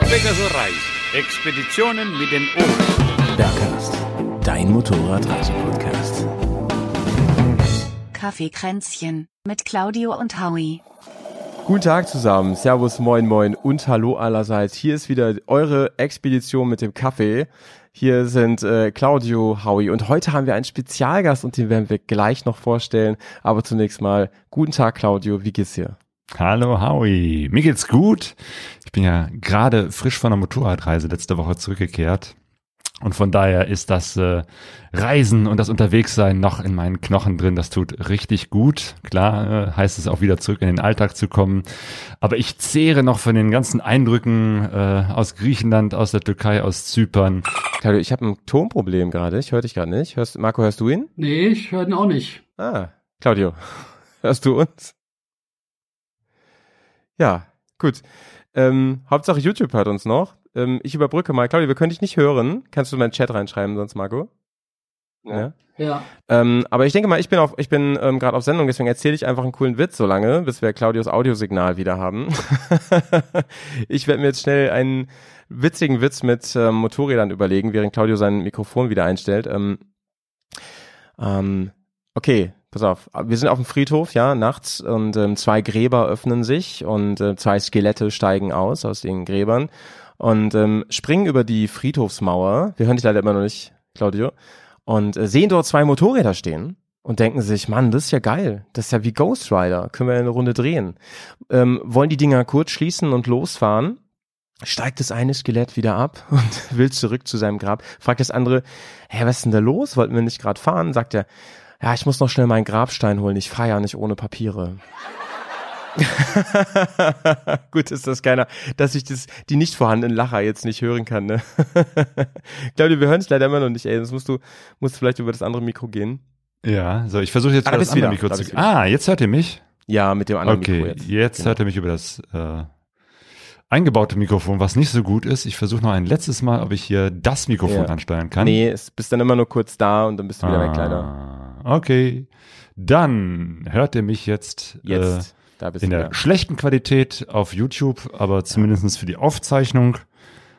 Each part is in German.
Pegasus Reis. Expeditionen mit den Ohren. Bergcast, dein Motorradreise-Podcast. Kaffeekränzchen mit Claudio und Howie. Guten Tag zusammen, Servus, Moin Moin und Hallo allerseits. Hier ist wieder eure Expedition mit dem Kaffee. Hier sind äh, Claudio, Howie und heute haben wir einen Spezialgast und den werden wir gleich noch vorstellen. Aber zunächst mal, guten Tag Claudio, wie geht's dir? Hallo Howie, mir geht's gut. Ich bin ja gerade frisch von der Motorradreise letzte Woche zurückgekehrt. Und von daher ist das äh, Reisen und das Unterwegssein noch in meinen Knochen drin. Das tut richtig gut. Klar äh, heißt es auch wieder zurück in den Alltag zu kommen. Aber ich zehre noch von den ganzen Eindrücken äh, aus Griechenland, aus der Türkei, aus Zypern. Claudio, ich habe ein Tonproblem gerade. Ich höre dich gerade nicht. Hörst, Marco, hörst du ihn? Nee, ich höre ihn auch nicht. Ah, Claudio, hörst du uns? Ja, gut. Ähm, Hauptsache YouTube hört uns noch. Ähm, ich überbrücke mal. Claudia, wir können dich nicht hören. Kannst du in meinen Chat reinschreiben, sonst Marco? Ja. Ja. Ähm, aber ich denke mal, ich bin auf, ich bin ähm, gerade auf Sendung, deswegen erzähle ich einfach einen coolen Witz so lange, bis wir Claudios Audiosignal wieder haben. ich werde mir jetzt schnell einen witzigen Witz mit ähm, Motorrädern überlegen, während Claudio sein Mikrofon wieder einstellt. Ähm, ähm, okay, pass auf. Wir sind auf dem Friedhof, ja, nachts und ähm, zwei Gräber öffnen sich und äh, zwei Skelette steigen aus aus den Gräbern und ähm, springen über die Friedhofsmauer. Wir hören dich leider immer noch nicht, Claudio. Und äh, sehen dort zwei Motorräder stehen und denken sich, Mann, das ist ja geil. Das ist ja wie Ghost Rider. Können wir eine Runde drehen. Ähm, wollen die Dinger kurz schließen und losfahren. Steigt das eine Skelett wieder ab und will zurück zu seinem Grab. Fragt das andere, hä, was ist denn da los? Wollten wir nicht gerade fahren? Sagt er, ja, ich muss noch schnell meinen Grabstein holen. Ich fahre ja nicht ohne Papiere. Gut ist das keiner, dass ich das, die nicht vorhandenen Lacher jetzt nicht hören kann, ne? Claudio, wir hören es leider immer noch nicht, ey. Das musst du, musst vielleicht über das andere Mikro gehen. Ja, so, ich versuche jetzt Ah, über da das andere wieder. Mikro zu wieder. Ah, jetzt hört ihr mich? Ja, mit dem anderen Okay, Mikro jetzt, jetzt. Genau. hört ihr mich über das äh, eingebaute Mikrofon, was nicht so gut ist. Ich versuche noch ein letztes Mal, ob ich hier das Mikrofon Ja. ansteuern kann. Nee, es bist dann immer nur kurz da und dann bist du wieder ah, weg, leider. Okay, dann hört ihr mich jetzt, Jetzt, äh, in der wieder. schlechten Qualität auf YouTube, aber zumindestens für die Aufzeichnung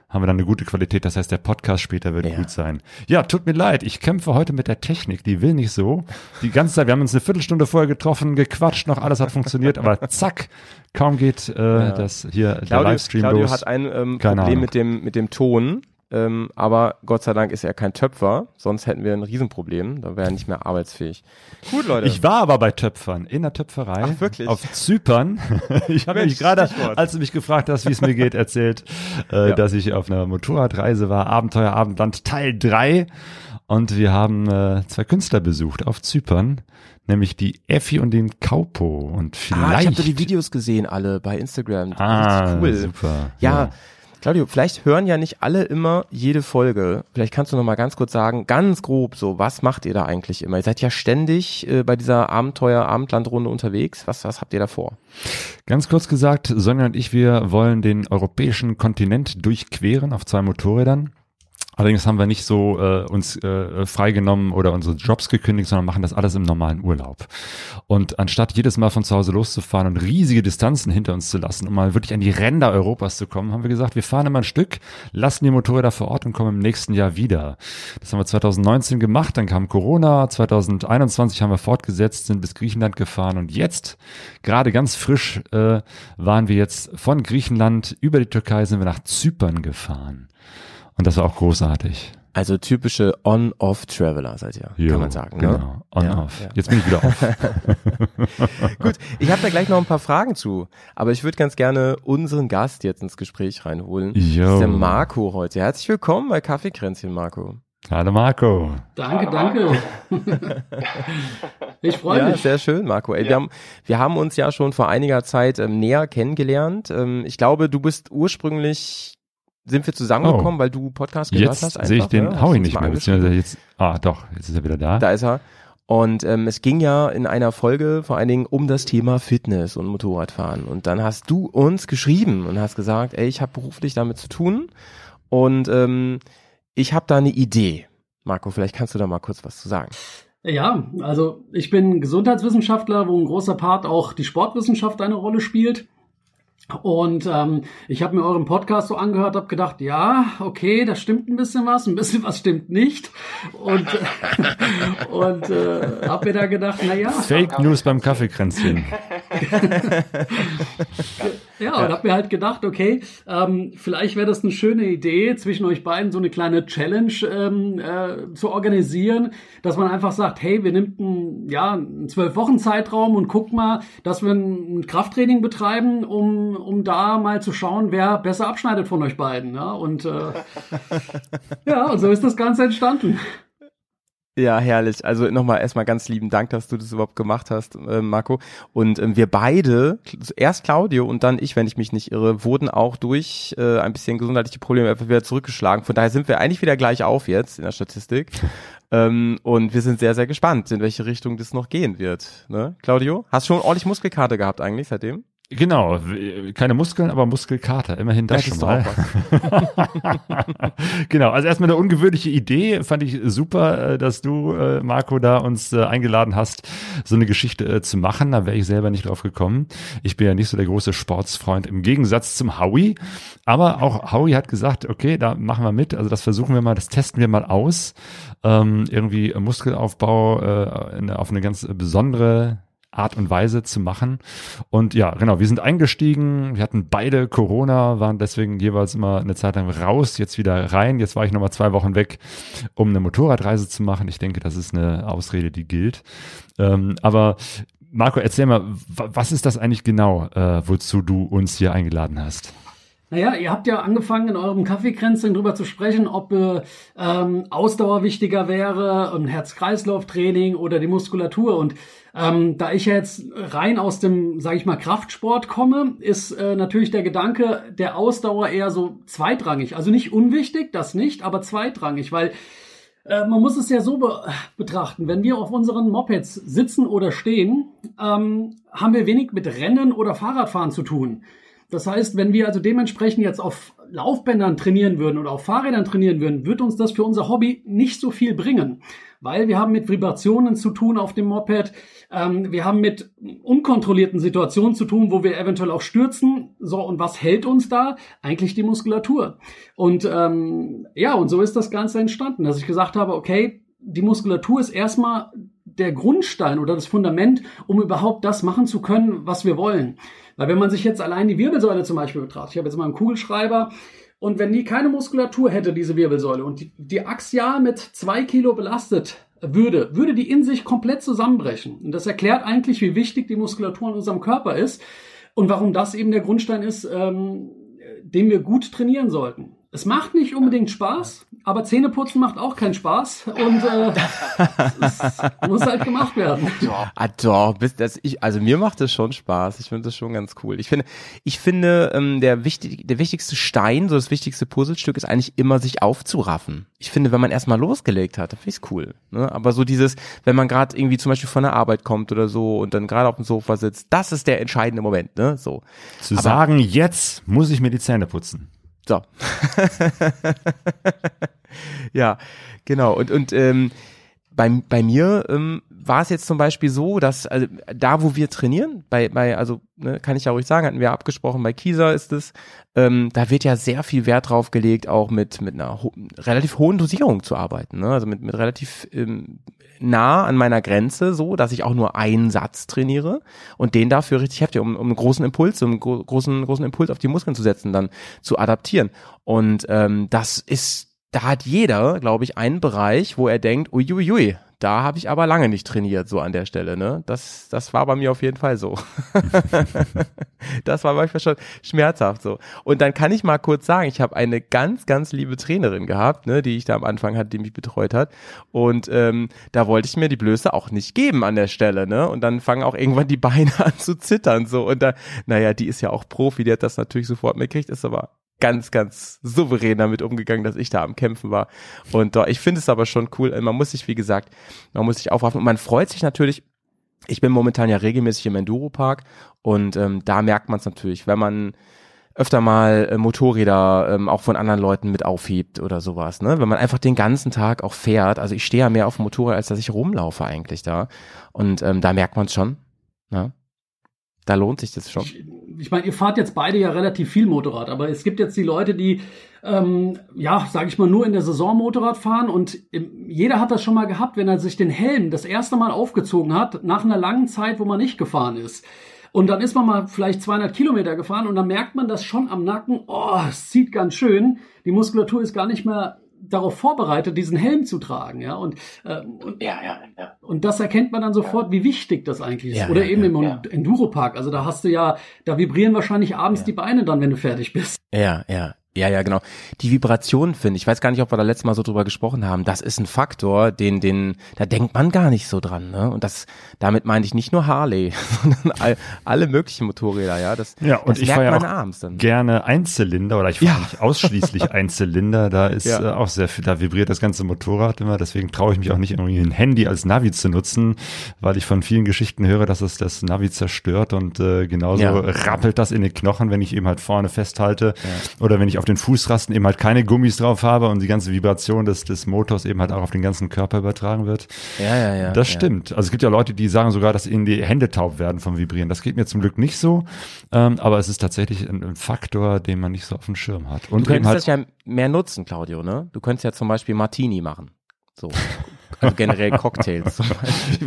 haben wir dann eine gute Qualität. Das heißt, der Podcast später wird Ja. gut sein. Ja, tut mir leid. Ich kämpfe heute mit der Technik. Die will nicht so. Die ganze Zeit, wir haben uns eine Viertelstunde vorher getroffen, gequatscht, noch alles hat funktioniert, aber zack, kaum geht äh, das hier der Claudio, Livestream Claudio los. hat ein ähm, Problem Ahnung. mit dem, mit dem Ton. Ähm, aber Gott sei Dank ist er kein Töpfer, sonst hätten wir ein Riesenproblem. Dann wäre er nicht mehr arbeitsfähig. Gut, Leute. Ich war aber bei Töpfern, in der Töpferei. Ach, wirklich? Auf Zypern. ich habe nämlich gerade, als du mich gefragt hast, wie es mir geht, erzählt, äh, Ja. dass ich auf einer Motorradreise war, Abenteuer Abendland Teil 3. Und wir haben äh, zwei Künstler besucht auf Zypern, nämlich die Effi und den Kaupo. Und vielleicht. ah, ich habe die Videos gesehen, alle bei Instagram. Ah, cool. super. Ja, Claudio, vielleicht hören ja nicht alle immer jede Folge. Vielleicht kannst du noch mal ganz kurz sagen, ganz grob so, was macht ihr da eigentlich immer? Ihr seid ja ständig äh, bei dieser Abenteuer-Abendlandrunde unterwegs. Was, was habt ihr da vor? Ganz kurz gesagt, Sonja und ich, wir wollen den europäischen Kontinent durchqueren auf zwei Motorrädern. Allerdings haben wir nicht so äh, uns äh, freigenommen oder unsere Jobs gekündigt, sondern machen das alles im normalen Urlaub. Und anstatt jedes Mal von zu Hause loszufahren und riesige Distanzen hinter uns zu lassen, um mal wirklich an die Ränder Europas zu kommen, haben wir gesagt, wir fahren immer ein Stück, lassen die Motorräder vor Ort und kommen im nächsten Jahr wieder. Das haben wir 2019 gemacht, dann kam Corona, 2021 haben wir fortgesetzt, sind bis Griechenland gefahren und jetzt, gerade ganz frisch, äh, waren wir jetzt von Griechenland über die Türkei sind wir nach Zypern gefahren. Und das war auch großartig. Also typische On-Off-Traveler seid ihr, Jo, kann man sagen. Genau, Ne? on, Ja, ja. Jetzt bin ich wieder off. Gut, ich habe da gleich noch ein paar Fragen zu, aber ich würde ganz gerne unseren Gast jetzt ins Gespräch reinholen. Das Jo. ist der Marco heute. Herzlich willkommen bei Kaffeekränzchen, Marco. Hallo Marco. Danke, danke. ich freue Ja, mich. sehr schön, Marco. Ey, wir, haben, wir haben uns ja schon vor einiger Zeit ähm, näher kennengelernt. Ähm, ich glaube, du bist ursprünglich, sind wir zusammengekommen, weil du Podcast gehört Jetzt hast? sehe ich den ne? Hast Howie uns nicht mehr, beziehungsweise jetzt, ah doch, jetzt ist er wieder da. Da ist er. Und ähm, es ging ja in einer Folge vor allen Dingen um das Thema Fitness und Motorradfahren. Und dann hast du uns geschrieben und hast gesagt, ey, ich habe beruflich damit zu tun und ähm, ich habe da eine Idee. Marco, vielleicht kannst du da mal kurz was zu sagen. Ja, also ich bin Gesundheitswissenschaftler, wo ein großer Part auch die Sportwissenschaft eine Rolle spielt. Und ähm, ich habe mir euren Podcast so angehört, habe gedacht, ja, okay, da stimmt ein bisschen was, ein bisschen was stimmt nicht. Und, äh, und äh, habe mir da gedacht, na ja. Fake News beim Kaffeekränzchen. ja, und habe mir halt gedacht, okay, ähm, vielleicht wäre das eine schöne Idee, zwischen euch beiden so eine kleine Challenge ähm, äh, zu organisieren, dass man einfach sagt, hey, wir nehmen einen, ja, einen zwölf Wochen Zeitraum und guck mal, dass wir ein, Krafttraining betreiben, um, um da mal zu schauen, wer besser abschneidet von euch beiden. Ja? Und äh, ja, und so ist das Ganze entstanden. Ja, herrlich. Also nochmal erstmal ganz lieben Dank, dass du das überhaupt gemacht hast, äh, Marco. Und ähm, wir beide, erst Claudio und dann ich, wenn ich mich nicht irre, wurden auch durch äh, ein bisschen gesundheitliche Probleme einfach wieder zurückgeschlagen. Von daher sind wir eigentlich wieder gleich auf jetzt in der Statistik. ähm, und wir sind sehr, sehr gespannt, in welche Richtung das noch gehen wird. Ne? Claudio, hast du schon ordentlich Muskelkarte gehabt eigentlich seitdem? Genau, keine Muskeln, aber Muskelkater, immerhin das, das schon mal. genau, also erstmal eine ungewöhnliche Idee, fand ich super, äh, dass du, äh, Marco, da uns äh, eingeladen hast, so eine Geschichte zu machen. Da wäre ich selber nicht drauf gekommen. Ich bin ja nicht so der große Sportsfreund im Gegensatz zum Howie, aber auch Howie hat gesagt, okay, da machen wir mit, also das versuchen wir mal, das testen wir mal aus. Ähm, irgendwie Muskelaufbau auf eine ganz besondere Art und Weise zu machen. Und ja, genau, wir sind eingestiegen, wir hatten beide Corona, waren deswegen jeweils immer eine Zeit lang raus, jetzt wieder rein. Jetzt war ich nochmal zwei Wochen weg, um eine Motorradreise zu machen. Ich denke, das ist eine Ausrede, die gilt. Ähm, aber Marco, erzähl mal, was ist das eigentlich genau, äh, wozu du uns hier eingeladen hast? Naja, ihr habt ja angefangen in eurem Kaffeekränzchen drüber zu sprechen, ob äh, ähm, Ausdauer wichtiger wäre, Herz-Kreislauf-Training oder die Muskulatur. Und ähm, da ich jetzt rein aus dem, sage ich mal, Kraftsport komme, ist äh, natürlich der Gedanke der Ausdauer eher so zweitrangig. Also nicht unwichtig, das nicht, aber zweitrangig, weil äh, man muss es ja so be betrachten, wenn wir auf unseren Mopeds sitzen oder stehen, ähm, haben wir wenig mit Rennen oder Fahrradfahren zu tun. Das heißt, wenn wir also dementsprechend jetzt auf Laufbändern trainieren würden oder auf Fahrrädern trainieren würden, wird uns das für unser Hobby nicht so viel bringen, weil wir haben mit Vibrationen zu tun auf dem Moped, ähm, wir haben mit unkontrollierten Situationen zu tun, wo wir eventuell auch stürzen. So, und was hält uns da? Eigentlich die Muskulatur. Und ähm, ja, und so ist das Ganze entstanden, dass ich gesagt habe, okay, die Muskulatur ist erstmal der Grundstein oder das Fundament, um überhaupt das machen zu können, was wir wollen. Weil wenn man sich jetzt allein die Wirbelsäule zum Beispiel betrachtet, ich habe jetzt mal einen Kugelschreiber, und wenn die keine Muskulatur hätte, diese Wirbelsäule, und die, die axial mit zwei Kilo belastet würde, würde die in sich komplett zusammenbrechen. Und das erklärt eigentlich, wie wichtig die Muskulatur in unserem Körper ist und warum das eben der Grundstein ist, ähm, den wir gut trainieren sollten. Es macht nicht unbedingt Spaß, aber Zähneputzen macht auch keinen Spaß und äh, es muss halt gemacht werden. Ah, doch, das, ich, also mir macht es schon Spaß. Ich finde das schon ganz cool. Ich finde, ich finde ähm, der wichtig, der wichtigste Stein, so das wichtigste Puzzlestück ist eigentlich immer sich aufzuraffen. Ich finde, wenn man erstmal losgelegt hat, dann finde ich cool. Ne? Aber so dieses, wenn man gerade irgendwie zum Beispiel von der Arbeit kommt oder so und dann gerade auf dem Sofa sitzt, das ist der entscheidende Moment. Ne? So. Zu aber, sagen, jetzt muss ich mir die Zähne putzen. So. ja, genau. Und, und ähm, bei, bei mir ähm, war es jetzt zum Beispiel so, dass also, da, wo wir trainieren, bei, bei also ne, kann ich ja ruhig sagen, hatten wir abgesprochen, bei Kieser ist es, ähm, da wird ja sehr viel Wert drauf gelegt, auch mit, mit einer ho relativ hohen Dosierung zu arbeiten. Ne? Also mit, mit relativ ähm, nah an meiner Grenze, so dass ich auch nur einen Satz trainiere und den dafür richtig heftig, um, um einen großen Impuls, um einen großen, großen Impuls auf die Muskeln zu setzen, dann zu adaptieren. Und ähm, das ist da hat jeder, glaube ich, einen Bereich, wo er denkt, uiuiui, da habe ich aber lange nicht trainiert, so an der Stelle. Ne? Das, das war bei mir auf jeden Fall so. das war manchmal schon schmerzhaft so. Und dann kann ich mal kurz sagen, ich habe eine ganz, ganz liebe Trainerin gehabt, ne, die ich da am Anfang hatte, die mich betreut hat. Und ähm, da wollte ich mir die Blöße auch nicht geben an der Stelle. Ne? Und dann fangen auch irgendwann die Beine an zu zittern. so Und da, naja, die ist ja auch Profi, die hat das natürlich sofort mitgekriegt, ist aber ganz, ganz souverän damit umgegangen, dass ich da am Kämpfen war. Und äh, ich finde es aber schon cool. Man muss sich, wie gesagt, man muss sich aufwachen und man freut sich natürlich. Ich bin momentan ja regelmäßig im Enduropark und ähm, da merkt man es natürlich, wenn man öfter mal äh, Motorräder ähm, auch von anderen Leuten mit aufhebt oder sowas, ne? Wenn man einfach den ganzen Tag auch fährt, also ich stehe ja mehr auf dem Motorrad, als dass ich rumlaufe eigentlich da. Und ähm, da merkt man es schon. Ne? Da lohnt sich das schon. Ich, meine, ihr fahrt jetzt beide ja relativ viel Motorrad, aber es gibt jetzt die Leute, die ähm, ja, sage ich mal, nur in der Saison Motorrad fahren und im, jeder hat das schon mal gehabt, wenn er sich den Helm das erste Mal aufgezogen hat, nach einer langen Zeit, wo man nicht gefahren ist. Und dann ist man mal vielleicht 200 Kilometer gefahren und dann merkt man das schon am Nacken, oh, es zieht ganz schön. Die Muskulatur ist gar nicht mehr darauf vorbereitet, diesen Helm zu tragen, ja. Und, äh, und, ja, ja, ja. und das erkennt man dann sofort, wie wichtig das eigentlich ist. Ja, Oder ja, eben im ja. Enduropark. Also da hast du ja, da vibrieren wahrscheinlich abends die Beine dann, wenn du fertig bist. Ja, ja. Ja, ja, genau. Die Vibration finde ich, ich weiß gar nicht, ob wir da letztes Mal so drüber gesprochen haben, das ist ein Faktor, den, den, da denkt man gar nicht so dran, ne? Und das, damit meine ich nicht nur Harley, sondern all, alle möglichen Motorräder, ja. Das, Ja, und das ich fahre ja auch abends dann. gerne Einzylinder oder ich fahre Ja. nicht ausschließlich Einzylinder. Da ist Ja. äh, auch sehr viel, da vibriert das ganze Motorrad immer. Deswegen traue ich mich auch nicht irgendwie ein Handy als Navi zu nutzen, weil ich von vielen Geschichten höre, dass es das Navi zerstört und äh, genauso Ja. rappelt das in den Knochen, wenn ich eben halt vorne festhalte oder wenn ich auf den Fußrasten eben halt keine Gummis drauf habe und die ganze Vibration des, des Motors eben halt auch auf den ganzen Körper übertragen wird. Ja, ja, ja. Das ja. stimmt. Also es gibt ja Leute, die sagen sogar, dass ihnen die Hände taub werden vom Vibrieren. Das geht mir zum Glück nicht so, ähm, aber es ist tatsächlich ein, ein Faktor, den man nicht so auf dem Schirm hat. Und Du könntest halt, das ja mehr nutzen, Claudio, ne? Du könntest ja zum Beispiel Martini machen. So. Also generell Cocktails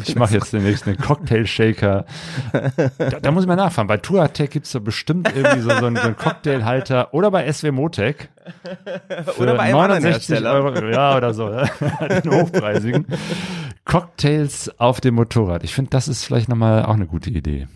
ich mache jetzt demnächst einen Cocktail-Shaker. Da, da muss ich mal nachfragen. Bei Touratec gibt's da bestimmt irgendwie so, so, einen, so einen Cocktailhalter oder bei SW Motec. Oder bei einem anderen Hersteller. Euro, ja, oder so. Den hochpreisigen. Cocktails auf dem Motorrad. Ich finde, das ist vielleicht nochmal auch eine gute Idee.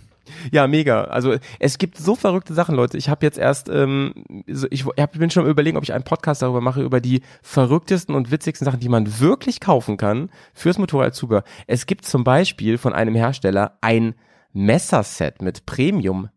Ja, mega. Also es gibt so verrückte Sachen, Leute. Ich habe jetzt erst, ähm, ich hab, bin schon überlegen, ob ich einen Podcast darüber mache, über die verrücktesten und witzigsten Sachen, die man wirklich kaufen kann fürs Motorradzubehör. Es gibt zum Beispiel von einem Hersteller ein Messerset mit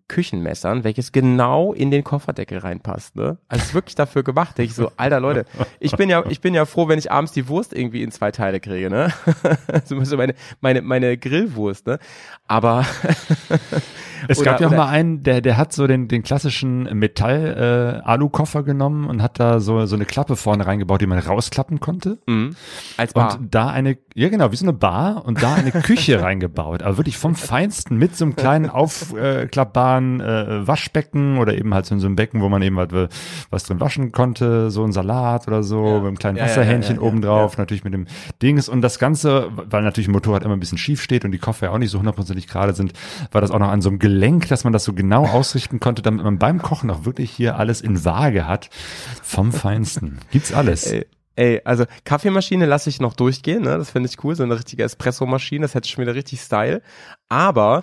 Premium-Küchenmessern, welches genau in den Kofferdeckel reinpasst. Ne? Also wirklich dafür gemacht. Ich so, alter Leute, ich bin ja, ich bin ja froh, wenn ich abends die Wurst irgendwie in zwei Teile kriege, ne? so meine, meine, meine Grillwurst, ne? Aber Es Oder- gab ja auch mal einen, der, der hat so den, den klassischen Metall-Alu-Koffer genommen und hat da so, so eine Klappe vorne reingebaut, die man rausklappen konnte. Mhm. Als Bar. Und da eine, ja genau, wie so eine Bar und da eine Küche reingebaut. Aber wirklich vom Feinsten mit so einem kleinen aufklappbaren äh, Waschbecken oder eben halt so in so einem Becken, wo man eben halt äh, was drin waschen konnte, so ein Salat oder so, mit einem kleinen Ja, ja, Wasserhähnchen ja, ja, ja, obendrauf, natürlich mit dem Dings. Und das Ganze, weil natürlich ein Motorrad immer ein bisschen schief steht und die Koffer ja auch nicht so hundertprozentig gerade sind, war das auch noch an so einem Gelenk, dass man das so genau ausrichten konnte, damit man beim Kochen auch wirklich hier alles in Waage hat. Vom Feinsten. Gibt's alles. Ey, ey, also Kaffeemaschine lasse ich noch durchgehen, ne? Das finde ich cool, so eine richtige Espresso-Maschine, das hätte schon wieder richtig Style. Aber äh,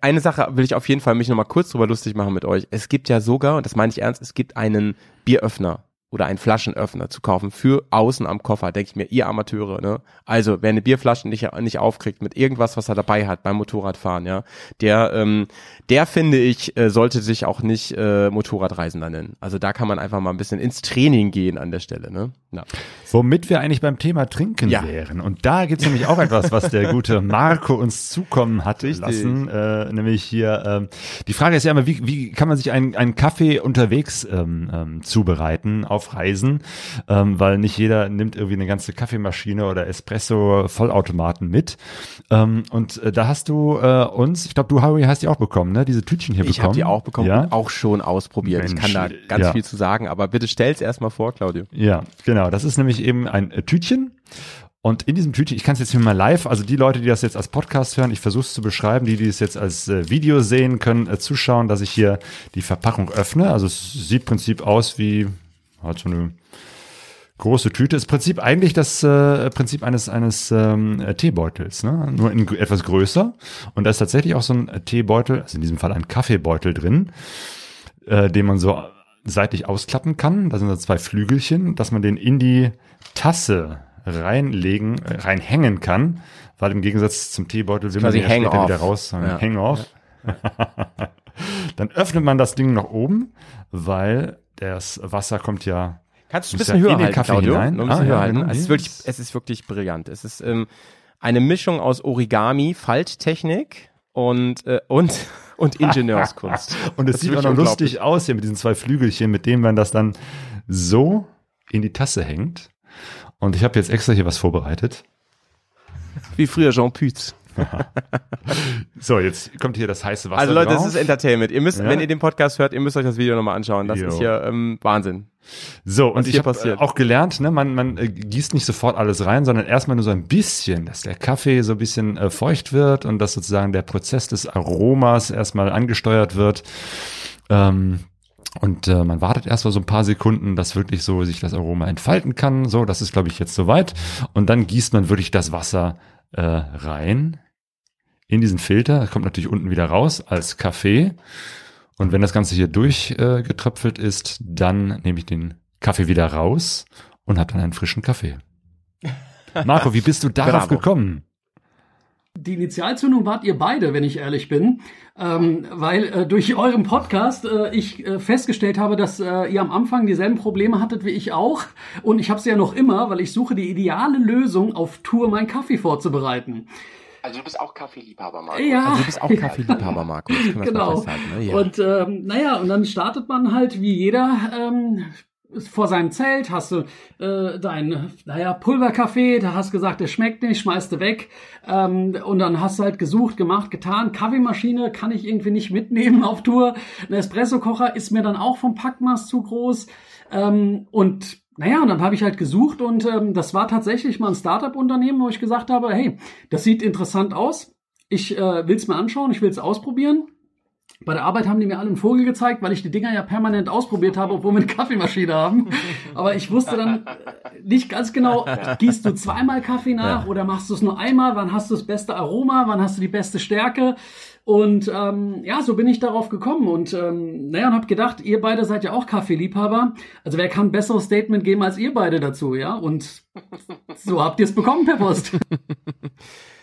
eine Sache will ich auf jeden Fall mich nochmal kurz drüber lustig machen mit euch. Es gibt ja sogar, und das meine ich ernst, es gibt einen Bieröffner oder einen Flaschenöffner zu kaufen für außen am Koffer, denke ich mir, ihr Amateure, ne? Also, wer eine Bierflasche nicht, nicht aufkriegt mit irgendwas, was er dabei hat beim Motorradfahren, ja, der, ähm, der finde ich, äh, sollte sich auch nicht äh, Motorradreisender nennen. Also da kann man einfach mal ein bisschen ins Training gehen an der Stelle, ne? Ja. Womit wir eigentlich beim Thema Trinken Ja. wären. Und da gibt's nämlich auch etwas, was der gute Marco uns zukommen hat Richtig. lassen. Äh, nämlich hier, ähm, die Frage ist ja immer, wie, wie kann man sich einen, einen Kaffee unterwegs ähm, ähm, zubereiten auf Reisen? Ähm, weil nicht jeder nimmt irgendwie eine ganze Kaffeemaschine oder Espresso-Vollautomaten mit. Ähm, und äh, da hast du äh, uns, ich glaube, du, Harry, hast die auch bekommen, ne? Diese Tütchen hier Ich bekommen. habe die auch bekommen Ja? und auch schon ausprobiert. ich Mensch, kann da ganz ja. viel zu sagen, aber bitte stell's erstmal vor, Claudio. Ja, genau. Das ist nämlich eben ein äh, Tütchen. Und in diesem Tütchen, ich kann es jetzt hier mal live, also die Leute, die das jetzt als Podcast hören, ich versuche es zu beschreiben, die, die es jetzt als äh, Video sehen, können äh, zuschauen, dass ich hier die Verpackung öffne. Also es sieht im Prinzip aus wie halt so eine große Tüte. Ist Prinzip eigentlich das äh, Prinzip eines eines ähm, äh, Teebeutels, ne? nur in etwas größer. Und da ist tatsächlich auch so ein Teebeutel, also in diesem Fall ein Kaffeebeutel drin, äh, den man so seitlich ausklappen kann. Da sind so zwei Flügelchen, dass man den in die Tasse reinlegen, äh, reinhängen kann, weil im Gegensatz zum Teebeutel will man den ja später Hang-off. wieder raus. Ja. Hang off. Dann öffnet man das Ding nach oben, weil das Wasser kommt ja Kannst du ein bisschen ja höher in den halten, Kaffee Claudio? hinein. Nur ein bisschen Ah, ja, höher halten. genau. Es ist wirklich, es ist wirklich brillant. Es ist ähm, eine Mischung aus Origami, Falttechnik und äh, und und Ingenieurskunst. Und es sieht auch noch lustig aus hier mit diesen zwei Flügelchen, mit denen man das dann so in die Tasse hängt. Und ich habe jetzt extra hier was vorbereitet. Wie früher Jean Pütz. So, jetzt kommt hier das heiße Wasser Also Leute, drauf. das ist Entertainment. Ihr müsst, Ja. wenn ihr den Podcast hört, ihr müsst euch das Video nochmal anschauen. Das Jo. ist hier ähm, Wahnsinn. So, und ich habe passiert. auch gelernt, ne, man, man äh, gießt nicht sofort alles rein, sondern erstmal nur so ein bisschen, dass der Kaffee so ein bisschen äh, feucht wird und dass sozusagen der Prozess des Aromas erstmal angesteuert wird. Ähm, und äh, man wartet erst mal so ein paar Sekunden, dass wirklich so sich das Aroma entfalten kann. So, das ist, glaube ich, jetzt soweit. Und dann gießt man wirklich das Wasser äh, rein in diesen Filter. Das kommt natürlich unten wieder raus als Kaffee. Und wenn das Ganze hier durchgetröpfelt äh, ist, dann nehme ich den Kaffee wieder raus und habe dann einen frischen Kaffee. Marco, wie bist du darauf Bravo. gekommen? Die Initialzündung wart ihr beide, wenn ich ehrlich bin, ähm, weil äh, durch euren Podcast äh, ich äh, festgestellt habe, dass äh, ihr am Anfang dieselben Probleme hattet wie ich auch und ich habe sie ja noch immer, weil ich suche die ideale Lösung auf Tour meinen Kaffee vorzubereiten. Also du bist auch Kaffeeliebhaber, Marco. Ja, Also du bist auch Kaffeeliebhaber, erstmal genau. festhalten, ne? ja. Und ähm, naja, und dann startet man halt wie jeder ähm, vor seinem Zelt, hast du äh, dein, naja, Pulverkaffee, da hast gesagt, der schmeckt nicht, schmeißt du weg. Ähm, und dann hast du halt gesucht, gemacht, getan. Kaffeemaschine kann ich irgendwie nicht mitnehmen auf Tour. Ein Espressokocher ist mir dann auch vom Packmaß zu groß. Ähm, und naja, und dann habe ich halt gesucht und ähm, das war tatsächlich mal ein Startup-Unternehmen, wo ich gesagt habe, hey, das sieht interessant aus. Ich äh, will es mir anschauen, ich will es ausprobieren. Bei der Arbeit haben die mir alle einen Vogel gezeigt, weil ich die Dinger ja permanent ausprobiert habe, obwohl wir eine Kaffeemaschine haben. Aber ich wusste dann äh, nicht ganz genau, gießt du zweimal Kaffee nach oder machst du es nur einmal? Wann hast du das beste Aroma? Wann hast du die beste Stärke? Und ähm, ja, so bin ich darauf gekommen und ähm, naja, und habe gedacht, ihr beide seid ja auch Kaffeeliebhaber. Also wer kann ein besseres Statement geben als ihr beide dazu, ja? Und so habt ihr es bekommen per Post.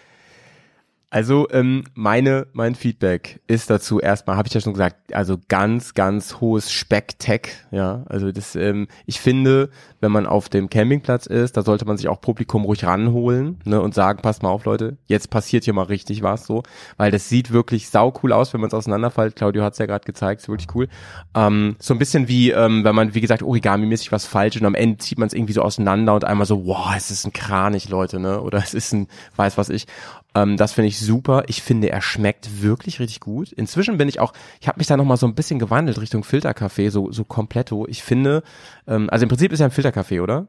Also ähm, meine mein Feedback ist dazu erstmal, habe ich ja schon gesagt, also ganz ganz hohes Speck-Tech, ja. Also das, ähm, ich finde, wenn man auf dem Campingplatz ist, da sollte man sich auch Publikum ruhig ranholen ne, und sagen, passt mal auf, Leute, jetzt passiert hier mal richtig was so, weil das sieht wirklich sau cool aus, wenn man es auseinanderfällt. Claudio hat es ja gerade gezeigt, ist wirklich cool. Ähm, so ein bisschen wie, ähm, wenn man wie gesagt Origami-mäßig was falsch und am Ende zieht man es irgendwie so auseinander und einmal so, wow, es ist ein Kranich, Leute, ne? Oder es ist ein, weiß was ich. Ähm, das finde ich super. Ich finde, er schmeckt wirklich richtig gut. Inzwischen bin ich auch, ich habe mich da noch mal so ein bisschen gewandelt Richtung Filterkaffee, so so kompletto. Ich finde, ähm, also im Prinzip ist er ein Filterkaffee, oder?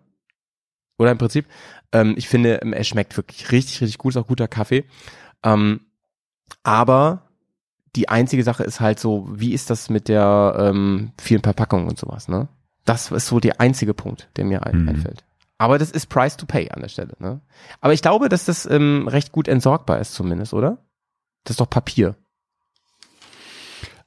Oder im Prinzip, ähm, ich finde, er schmeckt wirklich richtig, richtig gut, ist auch guter Kaffee. Ähm, aber die einzige Sache ist halt so, wie ist das mit der ähm, vielen Verpackungen und sowas, ne? Das ist so der einzige Punkt, der mir ein, Mhm. einfällt. Aber das ist Price to Pay an der Stelle, ne? Aber ich glaube, dass das ähm, recht gut entsorgbar ist zumindest, oder? Das ist doch Papier.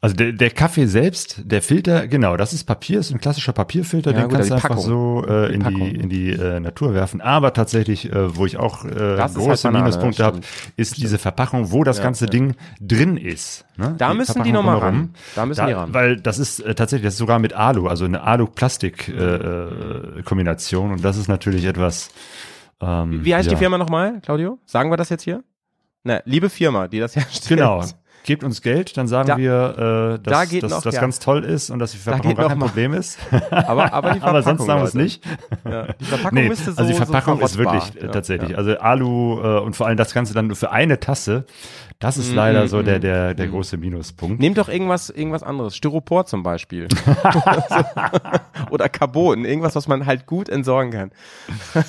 Also der, der Kaffee selbst, der Filter, genau, das ist Papier, ist ein klassischer Papierfilter, Ja, den gut, kannst du die einfach Packung. so äh, Die in, die, in die äh, Natur werfen. Aber tatsächlich, äh, wo ich auch äh, Das ist große halt Minuspunkte habe, stimmt. ist diese Verpackung, wo das Ja, ganze ja. Ding drin ist. Ne? Da müssen die Verpackung noch mal drumherum. ran. Da müssen Da, die ran. Weil das ist äh, tatsächlich, das ist sogar mit Alu, also eine Alu-Plastik-Kombination. Äh, Kombination. und das ist natürlich etwas. Ähm, Wie heißt die Firma nochmal, Claudio? Sagen wir das jetzt hier? Na, liebe Firma, die das herstellt. Genau. Gebt uns Geld, dann sagen Da- wir, äh, da dass geht dass noch, das ja. ganz toll ist und dass die Verpackung gar kein mal. Problem ist. Aber, aber die Verpackung, Aber sonst sagen wir es nicht. Ja, die Verpackung Nee, müsste so also die Verpackung so ist wirklich äh, Ja, tatsächlich. Also Alu äh, und vor allem das Ganze dann nur für eine Tasse. Das ist Mm, leider mm, so der mm, der der große Minuspunkt. Nehmt doch irgendwas, irgendwas anderes. Styropor zum Beispiel. Oder Carbon. Irgendwas, was man halt gut entsorgen kann.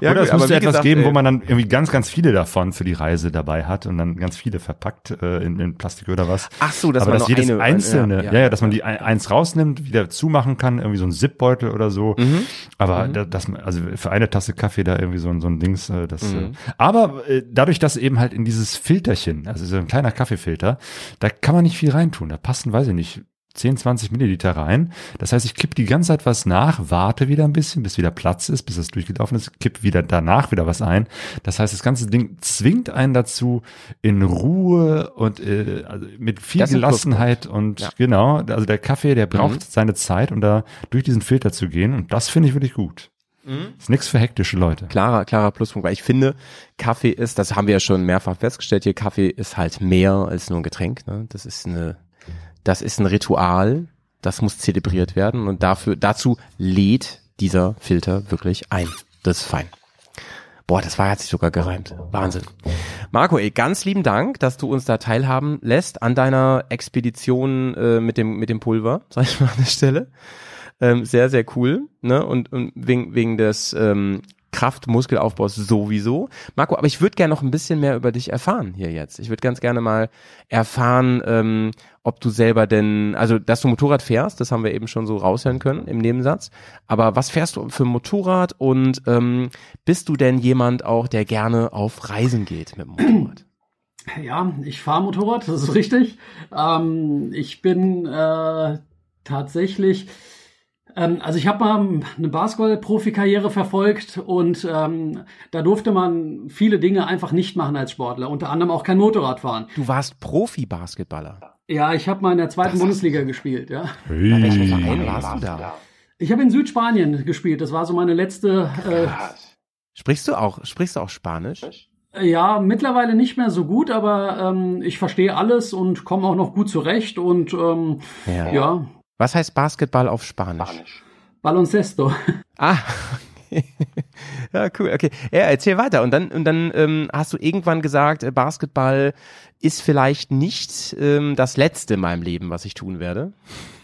ja, Oder gut, es müsste etwas gesagt, geben, ey, wo man dann irgendwie ganz ganz viele davon für die Reise dabei hat und dann ganz viele verpackt äh, in, in Plastik oder was. Ach so, dass Aber man dass jedes eine, einzelne, ja, ja, ja, dass man die ein- eins rausnimmt, wieder zumachen kann, irgendwie so ein Zipbeutel oder so. Mhm. Aber da, dass man, also für eine Tasse Kaffee da irgendwie so, ein- so ein Dings, äh, das. Mhm. Äh, aber äh, dadurch, dass eben halt in dieses Filterchen, also so ein kleiner Kaffeefilter, da kann man nicht viel reintun. Da passen, weiß ich nicht, 10, 20 Milliliter rein. Das heißt, ich kipp die ganze Zeit was nach, warte wieder ein bisschen, bis wieder Platz ist, bis es durchgelaufen ist, kipp wieder danach wieder was ein. Das heißt, das ganze Ding zwingt einen dazu, in Ruhe und äh, also mit viel Das Gelassenheit und Ja. genau, also der Kaffee, der braucht Mhm. seine Zeit, um da durch diesen Filter zu gehen. Und das finde ich wirklich gut. Mhm. Ist nichts für hektische Leute. klarer, klarer Pluspunkt, weil ich finde, Kaffee ist, das haben wir ja schon mehrfach festgestellt, hier Kaffee ist halt mehr als nur ein Getränk. Ne? Das ist eine, das ist ein Ritual, das muss zelebriert werden und dafür, dazu lädt dieser Filter wirklich ein. Das ist fein. Boah, das war, hat sich sogar gereimt. Wahnsinn. Marco, ey, ganz lieben Dank, dass du uns da teilhaben lässt an deiner Expedition äh, mit dem mit dem Pulver, sag ich mal an der Stelle. Ähm, sehr, sehr cool, ne? Und, und wegen, wegen des ähm, Kraft-Muskelaufbaus sowieso. Marco, aber ich würde gerne noch ein bisschen mehr über dich erfahren hier jetzt. Ich würde ganz gerne mal erfahren, ähm, ob du selber denn, also dass du Motorrad fährst, das haben wir eben schon so raushören können im Nebensatz. Aber was fährst du für ein Motorrad und ähm, bist du denn jemand auch, der gerne auf Reisen geht mit dem Motorrad? Ja, ich fahre Motorrad, das ist richtig. Ähm, ich bin äh, tatsächlich ähm, also ich habe mal eine Basketball-Profikarriere verfolgt und ähm, da durfte man viele Dinge einfach nicht machen als Sportler, unter anderem auch kein Motorrad fahren. Du warst Profi-Basketballer. Ja, ich habe mal in der zweiten das Bundesliga gespielt, ja. Hey. Bei welchem Verein warst du da? Ich habe in Südspanien gespielt. Das war so meine letzte. Äh, sprichst du auch? Sprichst du auch Spanisch? Ja, mittlerweile nicht mehr so gut, aber ähm, ich verstehe alles und komme auch noch gut zurecht und ähm, ja. ja. Was heißt Basketball auf Spanisch? Spanisch. Baloncesto. Ah, ja, cool. Okay, ja, erzähl weiter. Und dann, und dann ähm, hast du irgendwann gesagt, äh, Basketball ist vielleicht nicht ähm, das Letzte in meinem Leben, was ich tun werde.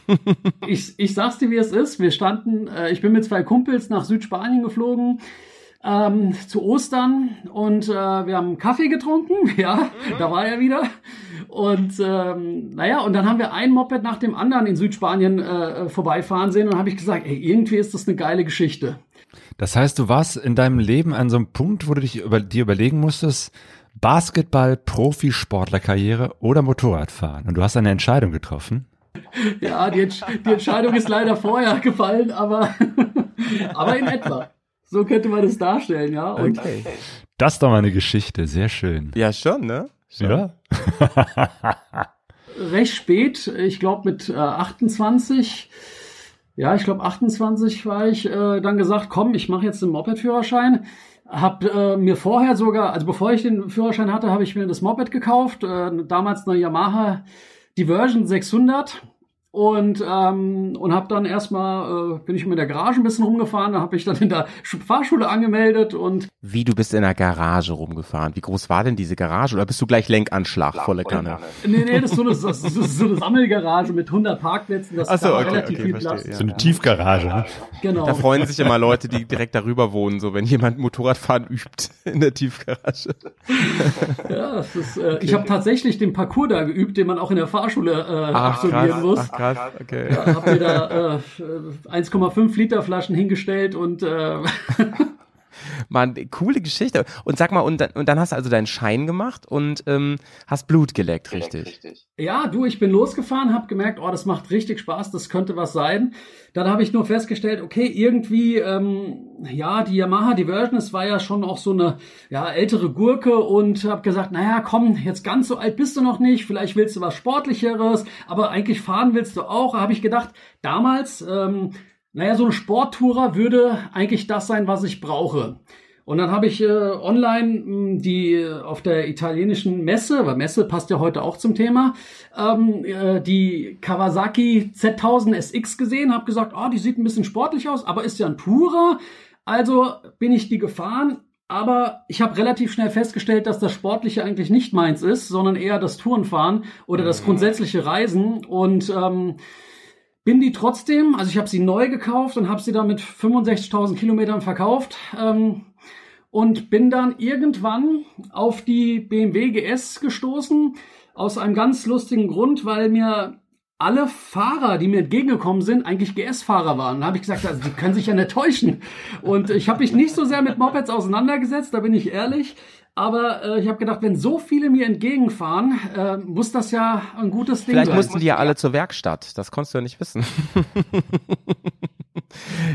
ich, ich sag's dir, wie es ist. Wir standen, äh, ich bin mit zwei Kumpels nach Südspanien geflogen ähm, zu Ostern und äh, wir haben Kaffee getrunken, ja, mhm. da war er wieder. Und ähm, naja, und dann haben wir ein Moped nach dem anderen in Südspanien äh, vorbeifahren sehen und habe ich gesagt, ey, irgendwie ist das eine geile Geschichte. Das heißt, du warst in deinem Leben an so einem Punkt, wo du dich über, dir überlegen musstest, Basketball, Profisportlerkarriere oder Motorradfahren. Und du hast eine Entscheidung getroffen. Ja, die, die Entscheidung ist leider vorher gefallen, aber, aber in etwa. So könnte man das darstellen, ja. Und okay. Das ist doch mal eine Geschichte, sehr schön. Ja, schon, ne? Schon. Ja. Recht spät, ich glaube mit äh, 28, ja, ich glaube 28 war ich äh, dann gesagt, komm, ich mache jetzt den Moped-Führerschein. Hab äh, mir vorher sogar, also bevor ich den Führerschein hatte, habe ich mir das Moped gekauft, äh, damals eine Yamaha Diversion 600 und ähm, und habe dann erstmal äh, bin ich mit der Garage ein bisschen rumgefahren, dann habe ich dann in der Fahrschule angemeldet und wie du bist in der Garage rumgefahren. Wie groß war denn diese Garage oder bist du gleich Lenkanschlag volle Kanne? Nee, nee, das ist so eine, das ist so eine Sammelgarage mit 100 Parkplätzen, das Ach so, okay, relativ okay, viel verstehe, Platz. ja. So eine Tiefgarage. Ne? Genau. Da freuen sich immer Leute, die direkt darüber wohnen, so wenn jemand Motorradfahren übt in der Tiefgarage. Ja, das ist, äh, ich habe tatsächlich den Parcours da geübt, den man auch in der Fahrschule äh, Ach, absolvieren krass, muss. ach, krass, okay. Ja, hab mir da äh, 1,5 Liter Flaschen hingestellt und äh, Mann, coole Geschichte. Und sag mal, und dann, und dann hast du also deinen Schein gemacht und ähm, hast Blut geleckt, richtig? Richtig. ja, du, ich bin losgefahren, habe gemerkt, oh, das macht richtig Spaß, das könnte was sein. Dann habe ich nur festgestellt, okay, irgendwie, ähm, ja, die Yamaha Diversion, es war ja schon auch so eine ja, ältere Gurke und habe gesagt, naja, komm, jetzt ganz so alt bist du noch nicht, vielleicht willst du was Sportlicheres, aber eigentlich fahren willst du auch. Habe ich gedacht, damals, ähm, naja, so ein Sporttourer würde eigentlich das sein, was ich brauche. Und dann habe ich äh, online mh, die äh, auf der italienischen Messe, weil Messe passt ja heute auch zum Thema, ähm, äh, die Kawasaki Z1000 SX gesehen, habe gesagt, oh, die sieht ein bisschen sportlich aus, aber ist ja ein Tourer. Also bin ich die gefahren, aber ich habe relativ schnell festgestellt, dass das Sportliche eigentlich nicht meins ist, sondern eher das Tourenfahren oder das grundsätzliche Reisen. Und ähm, bin die trotzdem, also ich habe sie neu gekauft und habe sie dann mit 65.000 Kilometern verkauft ähm, und bin dann irgendwann auf die BMW GS gestoßen aus einem ganz lustigen Grund, weil mir alle Fahrer, die mir entgegengekommen sind, eigentlich GS-Fahrer waren. Da habe ich gesagt, also, die können sich ja nicht täuschen. Und ich habe mich nicht so sehr mit Mopeds auseinandergesetzt, da bin ich ehrlich. Aber äh, ich habe gedacht, wenn so viele mir entgegenfahren, äh, muss das ja ein gutes Ding Vielleicht sein. mussten die ja alle zur Werkstatt. Das konntest du ja nicht wissen.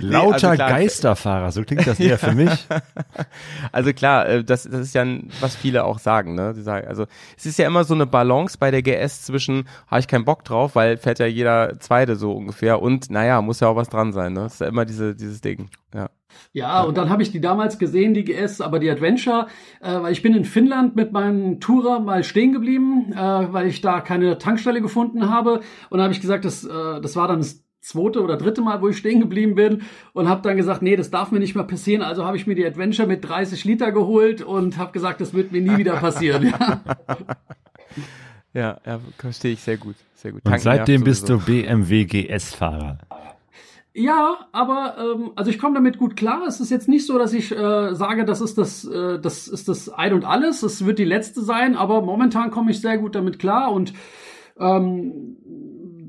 Lauter also klar. Geisterfahrer, so klingt das eher für mich. Also klar, äh, das, das ist ja, ein- was viele auch sagen, ne? Die sagen, also es ist ja immer so eine Balance bei der GS zwischen, habe ich keinen Bock drauf, weil fährt ja jeder Zweite so ungefähr und naja, muss ja auch was dran sein, ne? Das ist ja immer diese, dieses Ding. Ja. Ja, und dann habe ich die damals gesehen, die GS, aber die Adventure, äh, weil ich bin in Finnland mit meinem Tourer mal stehen geblieben, äh, weil ich da keine Tankstelle gefunden habe. Und da habe ich gesagt, das, äh, das war dann das zweite oder dritte Mal, wo ich stehen geblieben bin und habe dann gesagt, nee, das darf mir nicht mehr passieren. Also habe ich mir die Adventure mit 30 Liter geholt und habe gesagt, das wird mir nie wieder passieren. Ja, ja, verstehe ich sehr gut. Sehr gut. Und Tanken seitdem bist du BMW GS-Fahrer. Ja, aber ähm, also ich komme damit gut klar. Es ist jetzt nicht so, dass ich äh, sage, das ist das, äh, das ist das Ein und alles. Es wird die letzte sein, aber momentan komme ich sehr gut damit klar und ähm,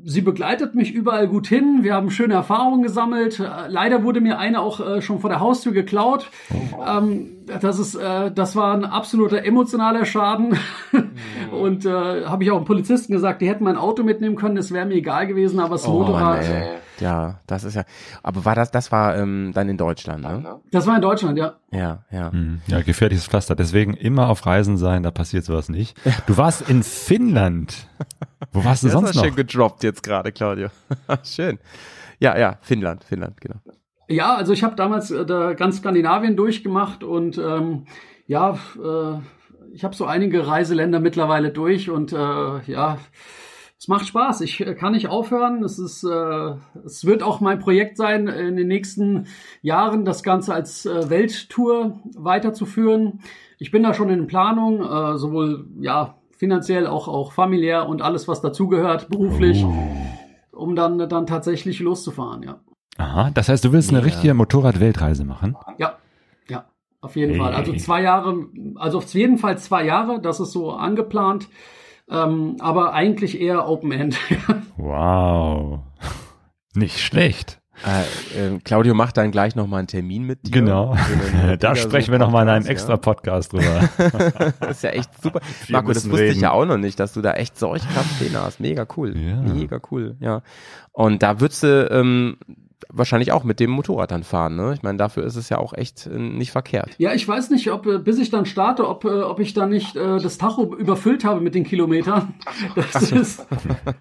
sie begleitet mich überall gut hin. Wir haben schöne Erfahrungen gesammelt. Äh, leider wurde mir eine auch äh, schon vor der Haustür geklaut. Ähm, das ist, äh, das war ein absoluter emotionaler Schaden. Und äh, habe ich auch dem Polizisten gesagt, die hätten mein Auto mitnehmen können. Es wäre mir egal gewesen, aber das Oh, Motorrad. Ey. Ja, das ist ja. Aber war das, das war ähm, dann in Deutschland, ne? Das war in Deutschland, ja. Ja, ja. Hm, Ja, gefährliches Pflaster. Deswegen immer auf Reisen sein, da passiert sowas nicht. Du warst in Finnland. Wo warst du Das sonst noch? schön gedroppt jetzt gerade, Claudio. schön. Ja, ja, Finnland, Finnland, genau. Ja, also ich habe damals äh, da ganz Skandinavien durchgemacht und ähm, ja, äh, ich habe so einige Reiseländer mittlerweile durch und äh, ja, es macht Spaß. Ich äh, kann nicht aufhören. Es ist, äh, es wird auch mein Projekt sein, in den nächsten Jahren das Ganze als äh, Welttour weiterzuführen. Ich bin da schon in Planung, äh, sowohl ja finanziell auch auch familiär und alles was dazugehört, beruflich, um dann dann tatsächlich loszufahren. Ja. Aha, das heißt, du willst eine Ja. richtige Motorrad-Weltreise machen? Ja, ja, auf jeden Hey. Fall. Also zwei Jahre, also auf jeden Fall zwei Jahre, das ist so angeplant, ähm, aber eigentlich eher Open End. Wow. Nicht schlecht. Äh, ähm, Claudio macht dann gleich nochmal einen Termin mit dir. Genau. Da sprechen wir nochmal in einem extra Podcast drüber. Ja. Das ist ja echt super. Wir Marco, das wusste ich reden. ja auch noch nicht, dass du da echt solche Kraftpläne hast. Mega cool. Ja. Mega cool, ja. Und da würdest du ähm, wahrscheinlich auch mit dem Motorrad dann fahren, ne? Ich meine, dafür ist es ja auch echt äh, nicht verkehrt. ja, ich weiß nicht, ob äh, bis ich dann starte, ob, äh, ob ich dann nicht äh, das Tacho überfüllt habe mit den Kilometern. Das ist,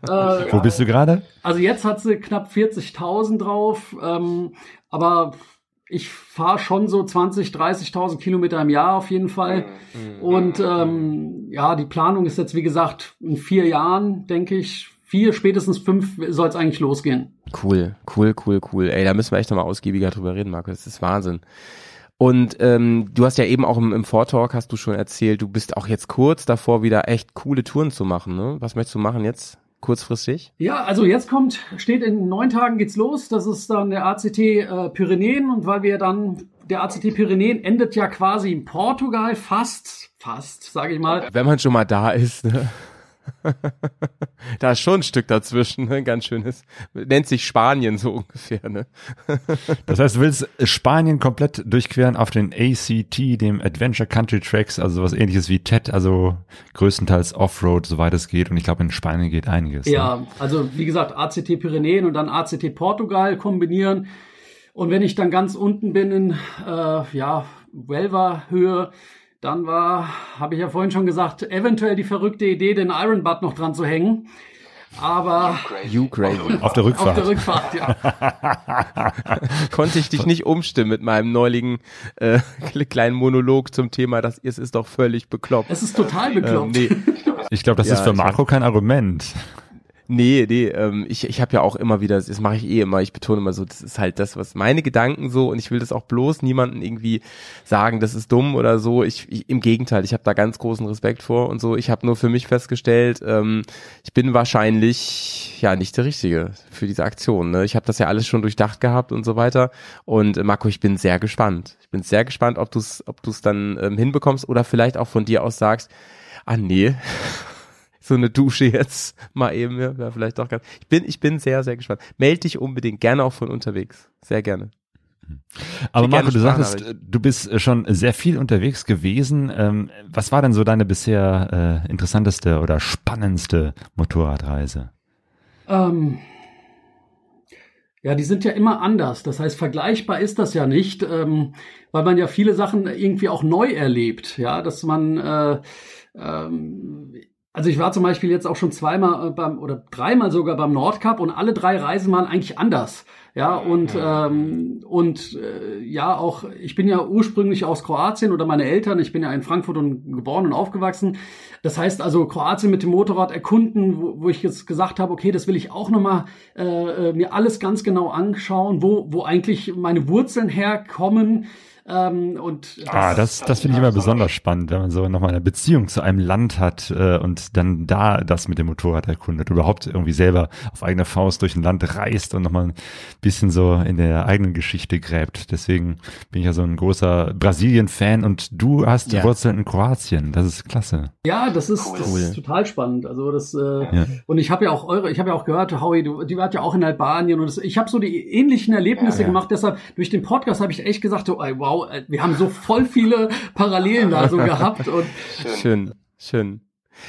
äh, Wo bist du gerade? Also jetzt hat sie knapp 40.000 drauf, ähm, aber ich fahre schon so 20, 30.000 Kilometer im Jahr auf jeden Fall. Und ähm, ja, die Planung ist jetzt, wie gesagt, in vier Jahren, denke ich, vier, spätestens fünf soll es eigentlich losgehen. Cool, cool, cool, cool. Ey, da müssen wir echt nochmal ausgiebiger drüber reden, Marco. Das ist Wahnsinn. Und ähm, du hast ja eben auch im, im Vortalk, hast du schon erzählt, du bist auch jetzt kurz davor, wieder echt coole Touren zu machen, ne? Was möchtest du machen jetzt? Kurzfristig? Ja, also jetzt kommt, steht in neun Tagen geht's los. Das ist dann der ACT äh, Pyrenäen und weil wir dann, der ACT Pyrenäen endet ja quasi in Portugal fast, fast, sage ich mal. Wenn man schon mal da ist, ne? da ist schon ein Stück dazwischen, ne? Ganz schönes. Nennt sich Spanien so ungefähr, ne? Das heißt, du willst Spanien komplett durchqueren auf den ACT, dem Adventure Country Tracks, also was ähnliches wie TED, also größtenteils Offroad, soweit es geht. Und ich glaube, in Spanien geht einiges. ne? Ja, also wie gesagt, ACT Pyrenäen und dann ACT Portugal kombinieren. Und wenn ich dann ganz unten bin in äh, ja, Huelva-Höhe, dann war, habe ich ja vorhin schon gesagt, eventuell die verrückte Idee, den Iron Butt noch dran zu hängen. Aber You crazy. Auf der Rückfahrt. auf der Rückfahrt, ja. Konnte ich dich nicht umstimmen mit meinem neuligen äh, kleinen Monolog zum Thema, dass es ist doch völlig bekloppt. Es ist total Ähm, bekloppt. nee, Ich glaube, das Ja, ist für Marco kein Argument. Nee, nee, ähm, ich, ich habe ja auch immer wieder, das mache ich eh immer, ich betone immer so, das ist halt das, was meine Gedanken so und ich will das auch bloß niemanden irgendwie sagen, das ist dumm oder so. Ich, ich im Gegenteil, ich habe da ganz großen Respekt vor und so. Ich habe nur für mich festgestellt, ähm, ich bin wahrscheinlich ja nicht der Richtige für diese Aktion. Ne? Ich habe das ja alles schon durchdacht gehabt und so weiter. Und äh, Marco, ich bin sehr gespannt. Ich bin sehr gespannt, ob du es ob du's dann ähm, hinbekommst oder vielleicht auch von dir aus sagst, ah nee, so eine Dusche jetzt mal eben, ja, wäre vielleicht doch ganz. Ich bin, ich bin sehr, sehr gespannt. Meld dich unbedingt, gerne auch von unterwegs. Sehr gerne. Aber gerne Marco, du sagtest, Sprachnachricht. du bist schon sehr viel unterwegs gewesen. Ähm, was war denn so deine bisher äh, interessanteste oder spannendste Motorradreise? Ähm, ja, die sind ja immer anders. Das heißt, vergleichbar ist das ja nicht, ähm, weil man ja viele Sachen irgendwie auch neu erlebt. Ja, dass man, äh, ähm, Also ich war zum Beispiel jetzt auch schon zweimal äh, beim oder dreimal sogar beim Nordcup und alle drei Reisen waren eigentlich anders. Ja, und, ähm, und äh, ja, auch, ich bin ja ursprünglich aus Kroatien oder meine Eltern, ich bin ja in Frankfurt und geboren und aufgewachsen. Das heißt also Kroatien mit dem Motorrad erkunden, wo, wo ich jetzt gesagt habe, okay, das will ich auch nochmal äh, mir alles ganz genau anschauen, wo, wo eigentlich meine Wurzeln herkommen. Ähm, und das, ah, das, das finde ich immer besonders spannend, wenn man so nochmal eine Beziehung zu einem Land hat äh, und dann da das mit dem Motorrad erkundet, überhaupt irgendwie selber auf eigene Faust durch ein Land reist und nochmal ein bisschen so in der eigenen Geschichte gräbt. Deswegen bin ich ja so ein großer Brasilien-Fan und du hast ja. Wurzeln in Kroatien. Das ist klasse. Ja, das ist, das ist total spannend. Also das äh, ja. und ich habe ja auch eure, ich habe ja auch gehört, Howie, du, die wart ja auch in Albanien und das, ich habe so die ähnlichen Erlebnisse ja, gemacht. Deshalb durch den Podcast habe ich echt gesagt, oh, wow äh, wir haben so voll viele Parallelen da so gehabt und schön, schön.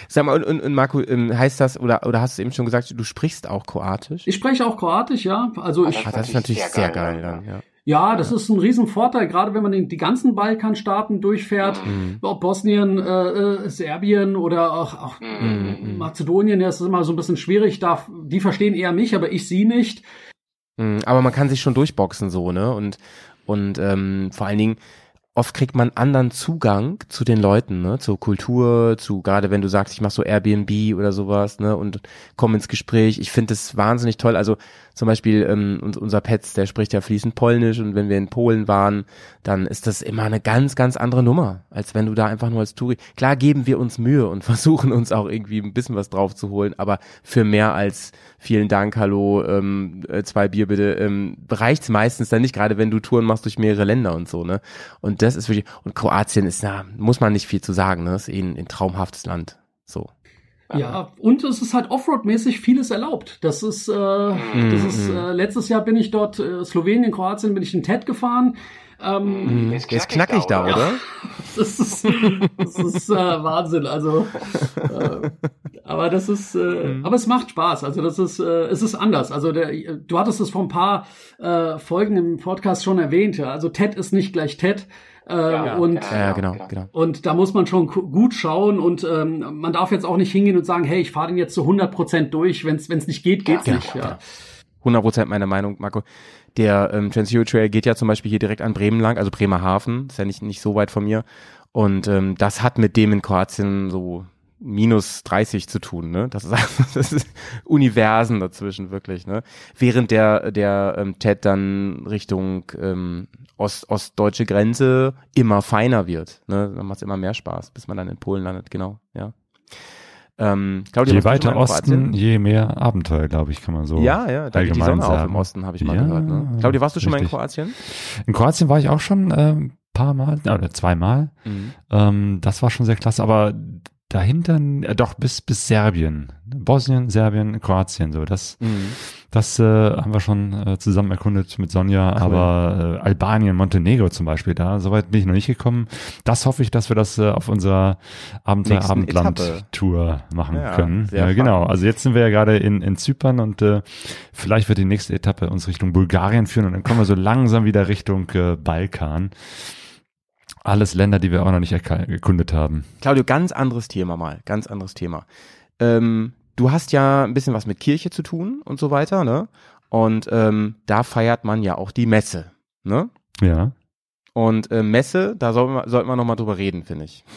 Sag mal, und, und Marco, ähm, heißt das, oder, oder hast du eben schon gesagt, du sprichst auch Kroatisch? Ich spreche auch Kroatisch, ja. Also ich, Ach, das ist natürlich sehr geil, geil dann, ja. Ja, das ist ein Riesenvorteil, gerade wenn man die ganzen Balkanstaaten durchfährt, mhm. ob Bosnien, äh, äh, Serbien oder auch, auch mhm. Mazedonien, ja, das ist immer so ein bisschen schwierig, da, die verstehen eher mich, aber ich sie nicht. Mhm, aber man kann sich schon durchboxen so, ne? Und und ähm, vor allen Dingen, oft kriegt man anderen Zugang zu den Leuten, ne, zur Kultur, zu gerade wenn du sagst, ich mach so Airbnb oder sowas, ne, und komm ins Gespräch. Ich finde das wahnsinnig toll. Also zum Beispiel ähm, unser Petz, der spricht ja fließend Polnisch und wenn wir in Polen waren, dann ist das immer eine ganz, ganz andere Nummer, als wenn du da einfach nur als Touri. Klar geben wir uns Mühe und versuchen uns auch irgendwie ein bisschen was drauf zu holen, aber für mehr als vielen Dank, hallo, ähm, äh, zwei Bier bitte, ähm, reicht's meistens dann nicht, gerade wenn du Touren machst durch mehrere Länder und so, ne? Und das ist wirklich, und Kroatien ist, na, muss man nicht viel zu sagen, ne? Ist eh ein, ein traumhaftes Land. So. Ja, und es ist halt Offroad-mäßig vieles erlaubt. Das ist, äh, mhm. das ist äh, letztes Jahr bin ich dort, äh, Slowenien, Kroatien, bin ich in TED gefahren. Ähm, mhm. ist knackig da, oder? Ja, das ist, das ist äh, Wahnsinn. Also, äh, aber das ist, äh, mhm. aber es macht Spaß. Also das ist, äh, es ist anders. Also der, du hattest es vor ein paar äh, Folgen im Podcast schon erwähnt. Ja? Also TED ist nicht gleich TED. Äh, ja, und, ja, genau, genau, genau. Und da muss man schon gut schauen und ähm, man darf jetzt auch nicht hingehen und sagen, hey, ich fahre den jetzt zu 100 Prozent durch. Wenn es nicht geht, geht's ja, nicht. Genau, ja. 100 Prozent meiner Meinung, Marco. Der ähm, Trans-Euro Trail geht ja zum Beispiel hier direkt an Bremen lang, also Bremerhaven, ist ja nicht, nicht so weit von mir. Und ähm, das hat mit dem in Kroatien so minus 30 zu tun, ne? Das ist, das ist Universen dazwischen wirklich, ne? Während der der ähm, TED dann Richtung ähm, Ost, ostdeutsche Grenze immer feiner wird, ne? Dann macht es immer mehr Spaß, bis man dann in Polen landet, genau, ja. Ähm, Claudia, je weiter Osten, je mehr Abenteuer, glaube ich, kann man so Ja, ja, da geht die Sonne sagen. auf im Osten, habe ich mal ja, gehört. Ne? Claudia, warst du schon richtig. mal in Kroatien? In Kroatien war ich auch schon ähm, paar Mal, oder zweimal. Mhm. Ähm, das war schon sehr klasse, aber dahinter, äh, doch bis bis Serbien, Bosnien, Serbien, Kroatien, so das, mhm. das äh, haben wir schon äh, zusammen erkundet mit Sonja, cool. aber äh, Albanien, Montenegro zum Beispiel, da soweit bin ich noch nicht gekommen. Das hoffe ich, dass wir das äh, auf unserer Abenteuer-Abendland-Tour machen ja, können. Ja, genau. Also jetzt sind wir ja gerade in in Zypern und äh, vielleicht wird die nächste Etappe uns Richtung Bulgarien führen und dann kommen wir so langsam wieder Richtung äh, Balkan. Alles Länder, die wir auch noch nicht erkundet haben. Claudio, ganz anderes Thema mal, ganz anderes Thema. Ähm, du hast ja ein bisschen was mit Kirche zu tun und so weiter, ne? Und ähm, da feiert man ja auch die Messe, ne? Ja. Und äh, Messe, da sollten wir, sollten wir nochmal drüber reden, finde ich.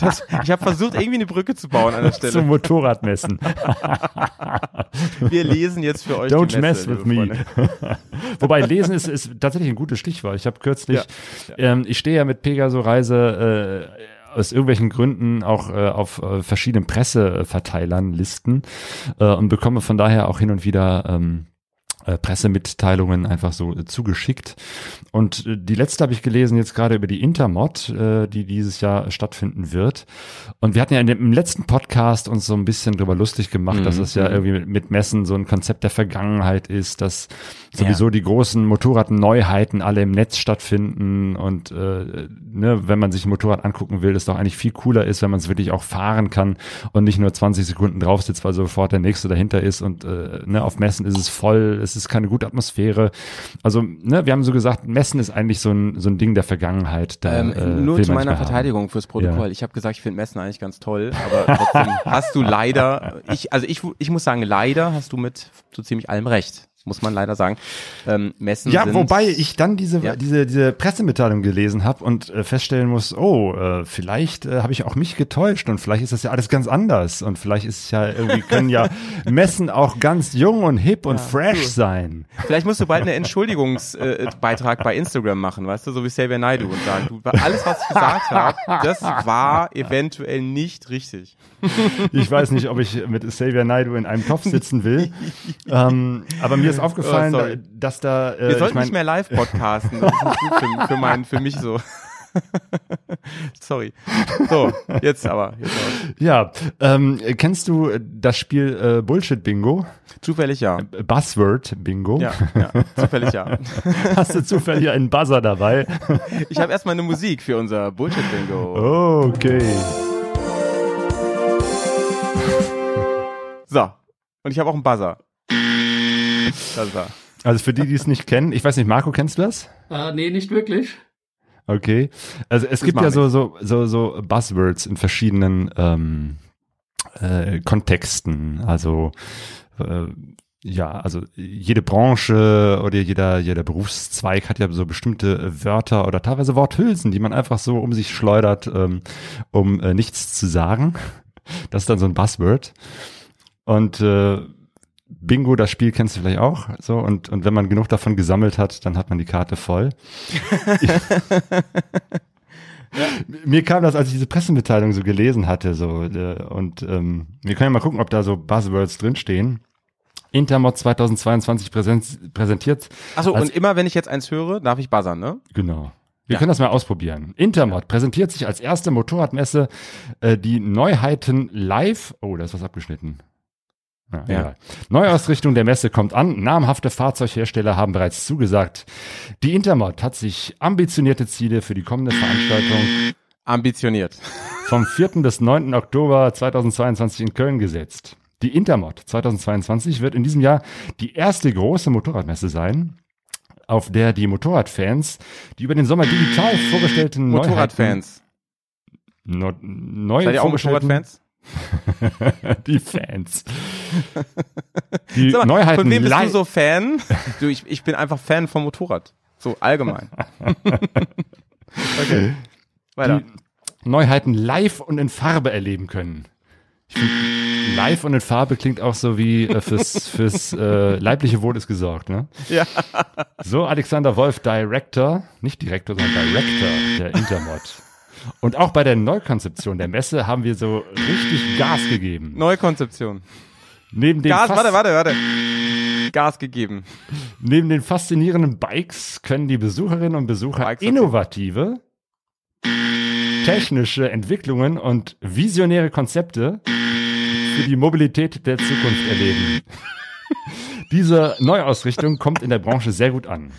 Das, ich habe versucht, irgendwie eine Brücke zu bauen an der Stelle. Zum Motorradmessen. wir lesen jetzt für euch. Don't mess with me. Wobei lesen ist, ist tatsächlich ein gutes Stichwort. Ich habe kürzlich, ja. Ähm, ich stehe ja mit Pegaso Reise äh, aus irgendwelchen Gründen auch äh, auf äh, verschiedenen Presseverteilern Listen äh, und bekomme von daher auch hin und wieder ähm, äh, Pressemitteilungen einfach so äh, zugeschickt. Und äh, die letzte habe ich gelesen jetzt gerade über die Intermod, die dieses Jahr stattfinden wird. Und wir hatten ja in dem, im letzten Podcast uns so ein bisschen drüber lustig gemacht, mhm. dass es ja mhm. irgendwie mit, mit, Messen so ein Konzept der Vergangenheit ist, dass sowieso ja. die großen Motorradneuheiten alle im Netz stattfinden und ne, wenn man sich ein Motorrad angucken will, das doch eigentlich viel cooler ist, wenn man es wirklich auch fahren kann und nicht nur 20 Sekunden drauf sitzt, weil sofort der nächste dahinter ist und ne, auf Messen ist es voll, es ist keine gute Atmosphäre. Also, ne, wir haben so gesagt, Messen ist eigentlich so ein, so ein Ding der Vergangenheit. Da, Ähm, äh, nur zu meiner mehr haben. Verteidigung fürs Protokoll. Ja. Ich habe gesagt, ich finde Messen eigentlich ganz toll, aber trotzdem hast du leider, ich, also ich, ich muss sagen, leider hast du mit so ziemlich allem recht. Muss man leider sagen. Ähm, Messen Ja, sind, wobei ich dann diese, Ja. diese, diese Pressemitteilung gelesen habe und äh, feststellen muss, oh, äh, vielleicht äh, habe ich auch mich getäuscht und vielleicht ist das ja alles ganz anders und vielleicht ist es ja irgendwie, können ja Messen auch ganz jung und hip und fresh sein. Vielleicht musst du bald einen Entschuldigungsbeitrag äh, bei Instagram machen, weißt du, so wie Xavier Naidoo und sagen, du, alles, was ich gesagt habe, das war eventuell nicht richtig. Ich weiß nicht, ob ich mit Xavier Naidoo in einem Topf sitzen will, ähm, aber mir ist aufgefallen, Oh, sorry. da- dass da, äh, Wir sollten ich mein, nicht mehr live podcasten. Das ist nicht gut für, für, mein, für mich so. Sorry. So, jetzt aber. Jetzt aber. ja, ähm, kennst du das Spiel äh, Bullshit Bingo? Zufällig ja. Buzzword Bingo? Ja, ja, zufällig ja. Hast du zufällig einen Buzzer dabei? Ich habe erstmal eine Musik für unser Bullshit-Bingo. Okay. Und ich habe auch einen Buzzer. Das ist er. Also für die, die es nicht kennen, ich weiß nicht, Marco, kennst du das? Äh, nee, nicht wirklich. Okay. Also es gibt macht ja so, so, so, so Buzzwords in verschiedenen ähm, äh, Kontexten. Also äh, ja, also jede Branche oder jeder, jeder Berufszweig hat ja so bestimmte Wörter oder teilweise Worthülsen, die man einfach so um sich schleudert, ähm, um äh, nichts zu sagen. Das ist dann so ein Buzzword. Und äh, Bingo, das Spiel kennst du vielleicht auch. So, und, und wenn man genug davon gesammelt hat, dann hat man die Karte voll. Mir kam das, als ich diese Pressemitteilung so gelesen hatte, so, äh, und ähm, wir können ja mal gucken, ob da so Buzzwords drinstehen. Intermod 2022 präsent, präsentiert. Achso, und immer wenn ich jetzt eins höre, darf ich buzzern, ne? Genau. Wir Ja. können das mal ausprobieren. Intermod präsentiert sich als erste Motorradmesse äh, die Neuheiten live. Oh, da ist was abgeschnitten. Ja, Ja. Neuausrichtung der Messe kommt an. Namhafte Fahrzeughersteller haben bereits zugesagt. Die Intermod hat sich ambitionierte Ziele für die kommende Veranstaltung Ambitioniert. vom 4. bis 9. Oktober 2022 in Köln gesetzt. Die Intermod 2022 wird in diesem Jahr die erste große Motorradmesse sein, auf der die Motorradfans die über den Sommer digital vorgestellten Motorradfans. No, neu Seid ihr auch Motorradfans? die Fans. Die mal, Neuheiten von wem bist du so Fan? Du, ich, ich bin einfach Fan vom Motorrad. So allgemein. okay. Weiter. die Neuheiten live und in Farbe erleben können. Ich find, live und in Farbe klingt auch so wie äh, fürs, fürs äh, leibliche Wohl ist gesorgt, ne? Ja. So, Alexander Wolf, Director, nicht Direktor, sondern Director der Intermod. Und auch bei der Neukonzeption der Messe haben wir so richtig Gas gegeben. Neue Konzeption. Neben den, Gas, fas- warte, warte, warte. Gas gegeben. neben den faszinierenden Bikes können die Besucherinnen und Besucher Bikes, innovative, technische Entwicklungen und visionäre Konzepte für die Mobilität der Zukunft erleben. Diese Neuausrichtung kommt in der Branche sehr gut an.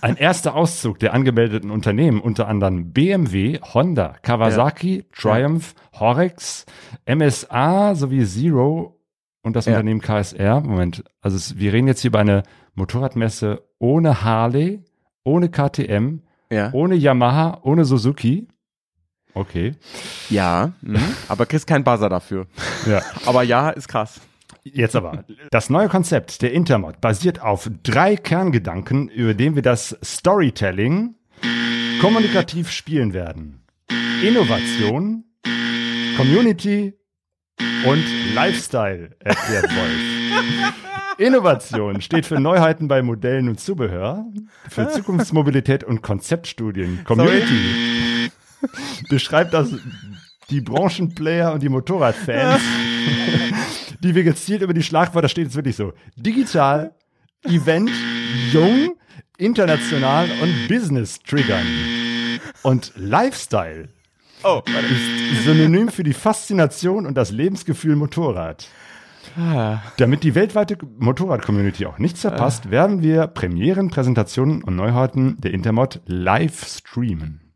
Ein erster Auszug der angemeldeten Unternehmen, unter anderem BMW, Honda, Kawasaki, Triumph, Horex, MSA sowie Zero und das Ja. Unternehmen KSR. Moment, also es, wir reden jetzt hier über eine Motorradmesse ohne Harley, ohne KTM, Ja. ohne Yamaha, ohne Suzuki. Okay. Ja. Mhm. Aber kriegst keinen Buzzer dafür. Ja. Aber ja, ist krass. Jetzt aber. Das neue Konzept der Intermod basiert auf drei Kerngedanken, über den wir das Storytelling kommunikativ spielen werden. Innovation, Community und Lifestyle, erklärt Wolf. Innovation steht für Neuheiten bei Modellen und Zubehör, für Zukunftsmobilität und Konzeptstudien. Community beschreibt das die Branchenplayer und die Motorradfans, die wir gezielt über die Schlagwörter steht jetzt wirklich so. Digital, Event, jung, international und Business triggern. Und Lifestyle Oh, ist synonym für die Faszination und das Lebensgefühl Motorrad. Ah. Damit die weltweite Motorrad-Community auch nichts verpasst, werden wir Premieren, Präsentationen und Neuheiten der Intermod live streamen.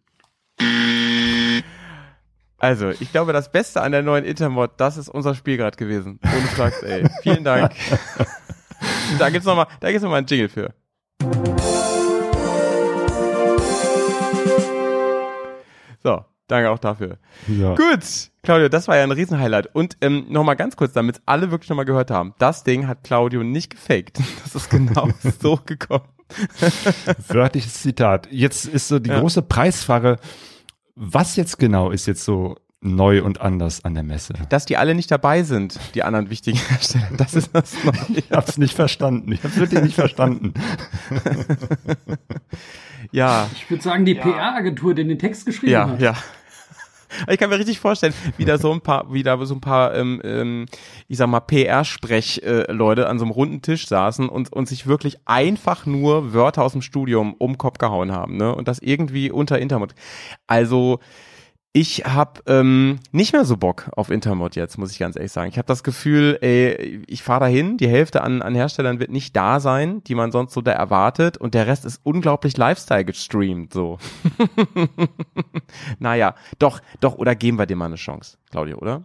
Also, ich glaube, das Beste an der neuen Intermod, das ist unser Spiel gerade gewesen. Ohne Flachs, ey. Vielen Dank. da gibt's noch mal, da gibt's einen Jingle für. So, danke auch dafür. Ja. Gut, Claudio, das war ja ein Riesenhighlight. Und ähm, nochmal ganz kurz, damit alle wirklich nochmal gehört haben. Das Ding hat Claudio nicht gefaked. Das ist genau so gekommen. Wörtliches Zitat. Jetzt ist so die Ja. große Preisfrage. Was jetzt genau ist jetzt so neu und anders an der Messe? Dass die alle nicht dabei sind, die anderen wichtigen Hersteller. Das ist das Neue. Ich hab's nicht verstanden. Ich hab's wirklich nicht verstanden. Ja, Ich würde sagen, die PR-Agentur, die den Text geschrieben ja, hat. ja. Ich kann mir richtig vorstellen, wie da so ein paar, wie da so ein paar, ähm, ähm, ich sag mal, PR-Sprech-Leute an so einem runden Tisch saßen und, und sich wirklich einfach nur Wörter aus dem Studium um Kopf gehauen haben, ne? Und das irgendwie unter Intermod. Also ich habe ähm, nicht mehr so Bock auf Intermod jetzt, muss ich ganz ehrlich sagen. Ich habe das Gefühl, ey, ich fahre dahin, die Hälfte an, an Herstellern wird nicht da sein, die man sonst so da erwartet und der Rest ist unglaublich Lifestyle gestreamt, so. naja, doch, doch, oder geben wir dem mal eine Chance, Claudio, oder?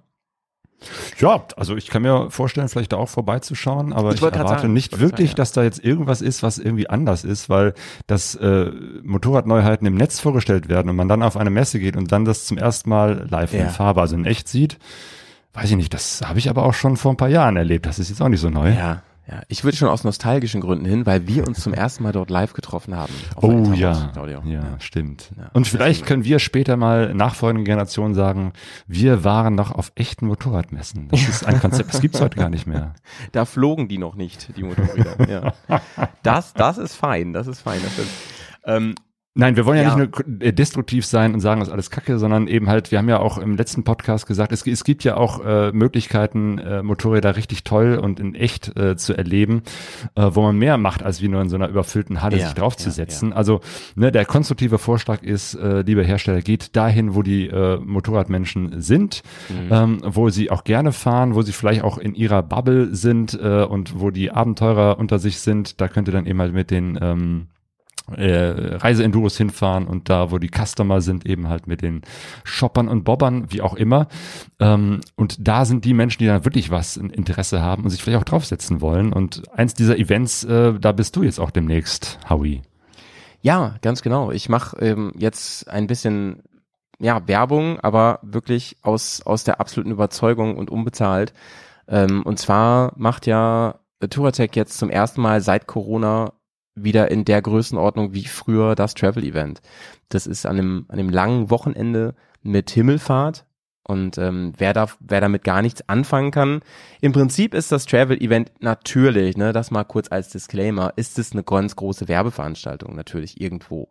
Ja, also ich kann mir vorstellen, vielleicht da auch vorbeizuschauen, aber Ich ich, erwarte sagen, nicht wirklich, sagen, ja. dass da jetzt irgendwas ist, was irgendwie anders ist, weil das äh, Motorradneuheiten im Netz vorgestellt werden und man dann auf eine Messe geht und dann das zum ersten Mal live Ja. in Farbe, also in echt sieht. Weiß ich nicht, das habe ich aber auch schon vor ein paar Jahren erlebt. Das ist jetzt auch nicht so neu. Ja, ja. Ich würde schon aus nostalgischen Gründen hin, weil wir uns zum ersten Mal dort live getroffen haben. Oh ja, Claudio. ja, stimmt. Ja, Und vielleicht können wir später mal nachfolgenden Generationen sagen, wir waren noch auf echten Motorradmessen. Das ist ein Konzept, das gibt's heute gar nicht mehr. Da flogen die noch nicht, die Motorräder. ja. Das, das ist fein, das ist fein. Das stimmt. Ähm, Nein, wir wollen ja, Ja. nicht nur äh, destruktiv sein und sagen, das ist alles Kacke, sondern eben halt, wir haben ja auch im letzten Podcast gesagt, es, es gibt ja auch äh, Möglichkeiten, äh, Motorräder richtig toll und in echt äh, zu erleben, äh, wo man mehr macht, als wie nur in so einer überfüllten Halle Ja, sich draufzusetzen. Also ne, der konstruktive Vorschlag ist, äh, liebe Hersteller, geht dahin, wo die äh, Motorradmenschen sind, Mhm. ähm, wo sie auch gerne fahren, wo sie vielleicht auch in ihrer Bubble sind äh, und wo die Abenteurer unter sich sind. Da könnt ihr dann eben halt mit den ähm, äh, Reiseenduros hinfahren und da, wo die Customer sind, eben halt mit den Shoppern und Bobbern, wie auch immer. Ähm, und da sind die Menschen, die dann wirklich was ein Interesse haben und sich vielleicht auch draufsetzen wollen. Und eins dieser Events, äh, da bist du jetzt auch demnächst, Howie. Ja, ganz genau. Ich mache ähm, jetzt ein bisschen ja, Werbung, aber wirklich aus, aus der absoluten Überzeugung und unbezahlt. Ähm, und zwar macht ja Touratech jetzt zum ersten Mal seit Corona wieder in der Größenordnung wie früher das Travel Event. Das ist an einem, an einem langen Wochenende mit Himmelfahrt. Und ähm, wer, da, wer damit gar nichts anfangen kann, im Prinzip ist das Travel Event natürlich, ne, das mal kurz als Disclaimer, ist es eine ganz große Werbeveranstaltung, natürlich irgendwo.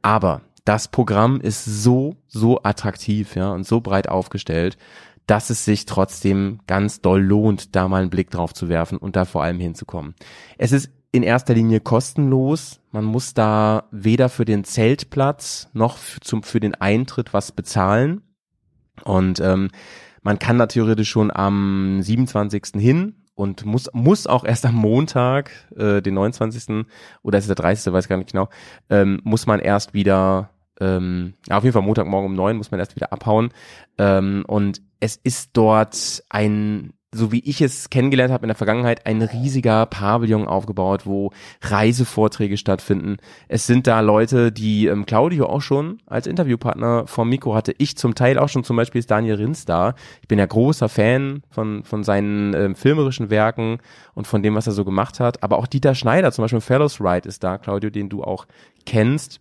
Aber das Programm ist so, so attraktiv, ja, und so breit aufgestellt, dass es sich trotzdem ganz doll lohnt, da mal einen Blick drauf zu werfen und da vor allem hinzukommen. Es ist in erster Linie kostenlos. Man muss da weder für den Zeltplatz noch zum, für den Eintritt was bezahlen. Und ähm, man kann da theoretisch schon am 27. hin und muss, muss auch erst am Montag, äh, den 29. oder ist es der 30. weiß gar nicht genau, ähm, muss man erst wieder, ähm, ja, auf jeden Fall Montagmorgen um neun muss man erst wieder abhauen. Ähm, und es ist dort ein, so wie ich es kennengelernt habe in der Vergangenheit, ein riesiger Pavillon aufgebaut, wo Reisevorträge stattfinden. Es sind da Leute, die ähm, Claudio auch schon als Interviewpartner vom Mikro hatte. Ich zum Teil auch schon, zum Beispiel ist Daniel Rins da. Ich bin ja großer Fan von, von seinen ähm, filmerischen Werken und von dem, was er so gemacht hat. Aber auch Dieter Schneider, zum Beispiel Fellows Ride ist da, Claudio, den du auch kennst.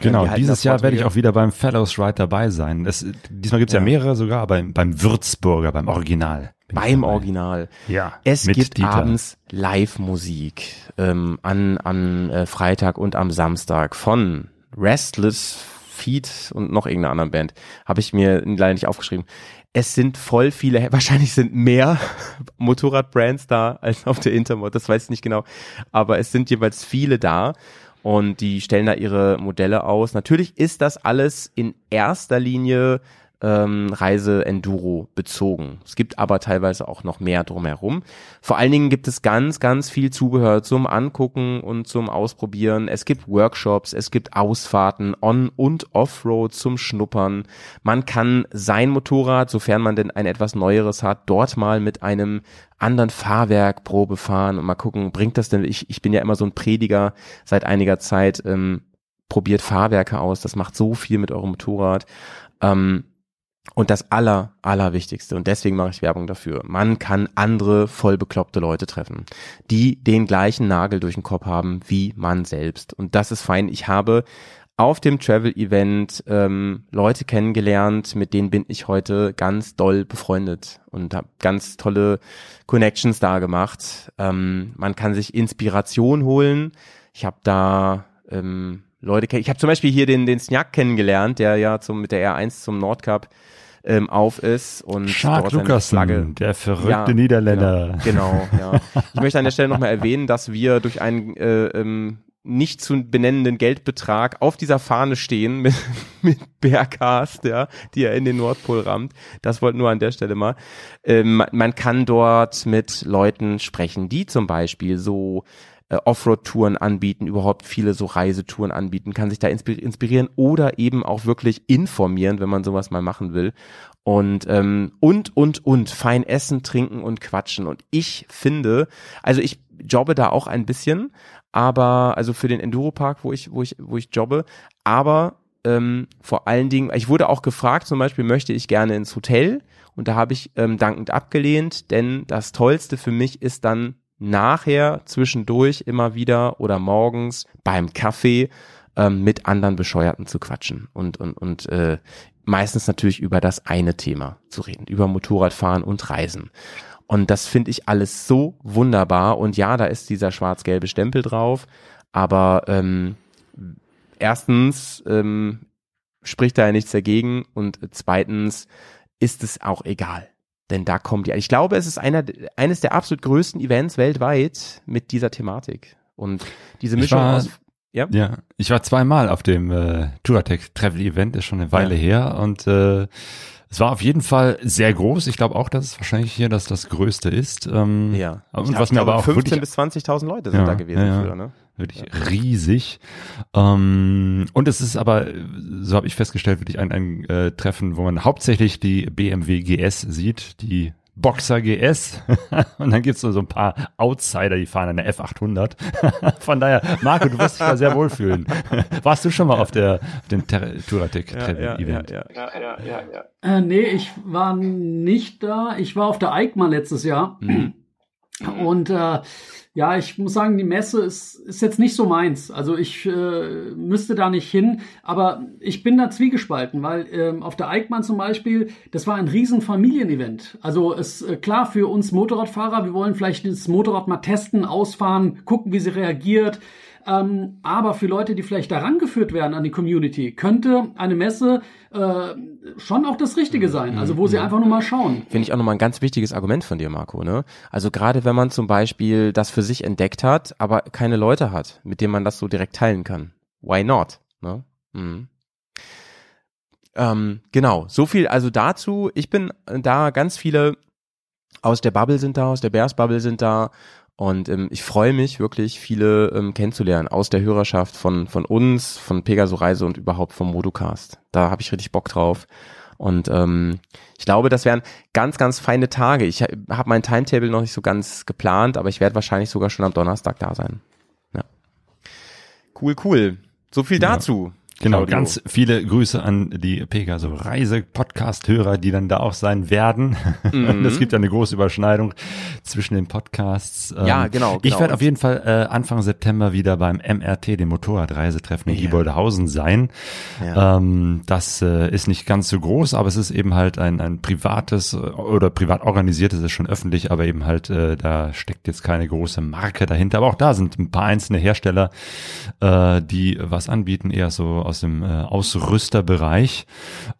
Genau, halten dieses Jahr werde ich auch wieder beim Fellows Ride dabei sein. Das, diesmal gibt's ja. Ja. mehrere sogar, aber beim, beim Würzburger, beim Original. Beim. Original. Ja, Es gibt Dieter. abends Live-Musik ähm, an, an äh, Freitag und am Samstag von Restless Feet und noch irgendeiner anderen Band. Habe ich mir leider nicht aufgeschrieben. Es sind voll viele, wahrscheinlich sind mehr Motorradbrands da als auf der Intermod, das weiß ich nicht genau. Aber es sind jeweils viele da und die stellen da ihre Modelle aus. Natürlich ist das alles in erster Linie ähm, Reise-Enduro bezogen. Es gibt aber teilweise auch noch mehr drumherum. Vor allen Dingen gibt es ganz, ganz viel Zubehör zum Angucken und zum Ausprobieren. Es gibt Workshops, es gibt Ausfahrten on- und Offroad zum Schnuppern. Man kann sein Motorrad, sofern man denn ein etwas neueres hat, dort mal mit einem anderen Fahrwerk Probe fahren und mal gucken, bringt das denn, ich, ich bin ja immer so ein Prediger seit einiger Zeit, ähm, probiert Fahrwerke aus, das macht so viel mit eurem Motorrad. Ähm, und das aller, allerwichtigste, und deswegen mache ich Werbung dafür, man kann andere voll bekloppte Leute treffen, die den gleichen Nagel durch den Kopf haben wie man selbst. Und das ist fein. Ich habe auf dem Travel-Event ähm, Leute kennengelernt, mit denen bin ich heute ganz doll befreundet und habe ganz tolle Connections da gemacht. Ähm, man kann sich Inspiration holen. Ich habe da ähm, Leute kennen. Ich habe zum Beispiel hier den, den Snjak kennengelernt, der ja zum, mit der R1 zum Nordcup ähm, auf ist und Shark Flagge der verrückte Ja, Niederländer. Genau, genau, ja. Ich möchte an der Stelle nochmal erwähnen, dass wir durch einen äh, ähm, nicht zu benennenden Geldbetrag auf dieser Fahne stehen mit, mit Bearcast, ja, die er in den Nordpol rammt. Das wollte nur an der Stelle mal. Ähm, man kann dort mit Leuten sprechen, die zum Beispiel so äh, Offroad-Touren anbieten, überhaupt viele so Reisetouren anbieten, kann sich da inspir inspirieren oder eben auch wirklich informieren, wenn man sowas mal machen will. Und, ähm, und, und, und, fein essen, trinken und quatschen. Und ich finde, also ich jobbe da auch ein bisschen, aber, also für den Enduropark, wo ich, wo ich, wo ich jobbe, aber ähm, vor allen Dingen, ich wurde auch gefragt, zum Beispiel möchte ich gerne ins Hotel und da habe ich ähm, dankend abgelehnt, denn das Tollste für mich ist dann nachher zwischendurch immer wieder oder morgens beim Kaffee ähm, mit anderen Bescheuerten zu quatschen und und und äh, meistens natürlich über das eine Thema zu reden, über Motorradfahren und Reisen. Und das finde ich alles so wunderbar. Und ja, da ist dieser schwarz-gelbe Stempel drauf, aber ähm, erstens ähm, spricht da ja nichts dagegen und zweitens ist es auch egal. Denn da kommt die, ich glaube, es ist einer, eines der absolut größten Events weltweit mit dieser Thematik. Und diese Mischung war- aus, ja, Ja, ich war zweimal auf dem äh, Touratech Travel Event, ist schon eine Weile Ja. her und äh, es war auf jeden Fall sehr groß. Ich glaube auch, dass es wahrscheinlich hier das, das Größte ist. Ähm, ja. Und Ich was mir aber auch 15 wirklich bis 20.000 Leute sind Ja, da gewesen ja, ja. früher, ne? Wirklich riesig. Ähm, und es ist aber, so habe ich festgestellt, wirklich ein, ein äh, Treffen, wo man hauptsächlich die BMW GS sieht, die Boxer GS. und dann gibt's so, so ein paar Outsider, die fahren eine F800. Von daher, Marco, du wirst dich da sehr wohlfühlen. Warst du schon mal auf der auf dem Ter- Touratech Travel Event? ja. Ja, ja, ja, ja. Äh, nee, ich war nicht da. Ich war auf der EICMA letztes Jahr. Und äh, ja, ich muss sagen, die Messe ist, ist jetzt nicht so meins. Also ich äh, müsste da nicht hin, aber ich bin da zwiegespalten, weil ähm, auf der EICMA zum Beispiel, das war ein riesen Familienevent. Also es äh, klar für uns Motorradfahrer, wir wollen vielleicht das Motorrad mal testen, ausfahren, gucken, wie sie reagiert. Ähm, aber für Leute, die vielleicht daran geführt werden an die Community, könnte eine Messe äh, schon auch das Richtige sein. Also wo sie einfach nur mal schauen. Finde ich auch nochmal ein ganz wichtiges Argument von dir, Marco. Ne? Also gerade wenn man zum Beispiel das für sich entdeckt hat, aber keine Leute hat, mit denen man das so direkt teilen kann. Why not? Ne? Mhm. Ähm, genau, so viel also dazu. Ich bin da, ganz viele aus der Bubble sind da, aus der Bears Bubble sind da. Und ähm, ich freue mich wirklich, viele ähm, kennenzulernen aus der Hörerschaft von, von uns, von Pegaso Reise und überhaupt vom Modocast. Da habe ich richtig Bock drauf. Und ähm, ich glaube, das wären ganz, ganz feine Tage. Ich habe mein Timetable noch nicht so ganz geplant, aber ich werde wahrscheinlich sogar schon am Donnerstag da sein. Ja. Cool, cool. So viel Ja. Genau, Claudio. ganz viele Grüße an die Pegaso Reise Podcast Hörer, die dann da auch sein werden. Mhm. Es gibt ja eine große Überschneidung zwischen den Podcasts. Ähm, Ja, genau, Ich genau. werde auf jeden Fall äh, Anfang September wieder beim MRT, dem Motorradreisetreffen in Ja. Gieboldehausen sein. Ja. Ähm, das äh, ist nicht ganz so groß, aber es ist eben halt ein, ein privates äh, oder privat organisiertes, ist schon öffentlich, aber eben halt, äh, da steckt jetzt keine große Marke dahinter. Aber auch da sind ein paar einzelne Hersteller, äh, die was anbieten, eher so aus dem äh, Ausrüsterbereich.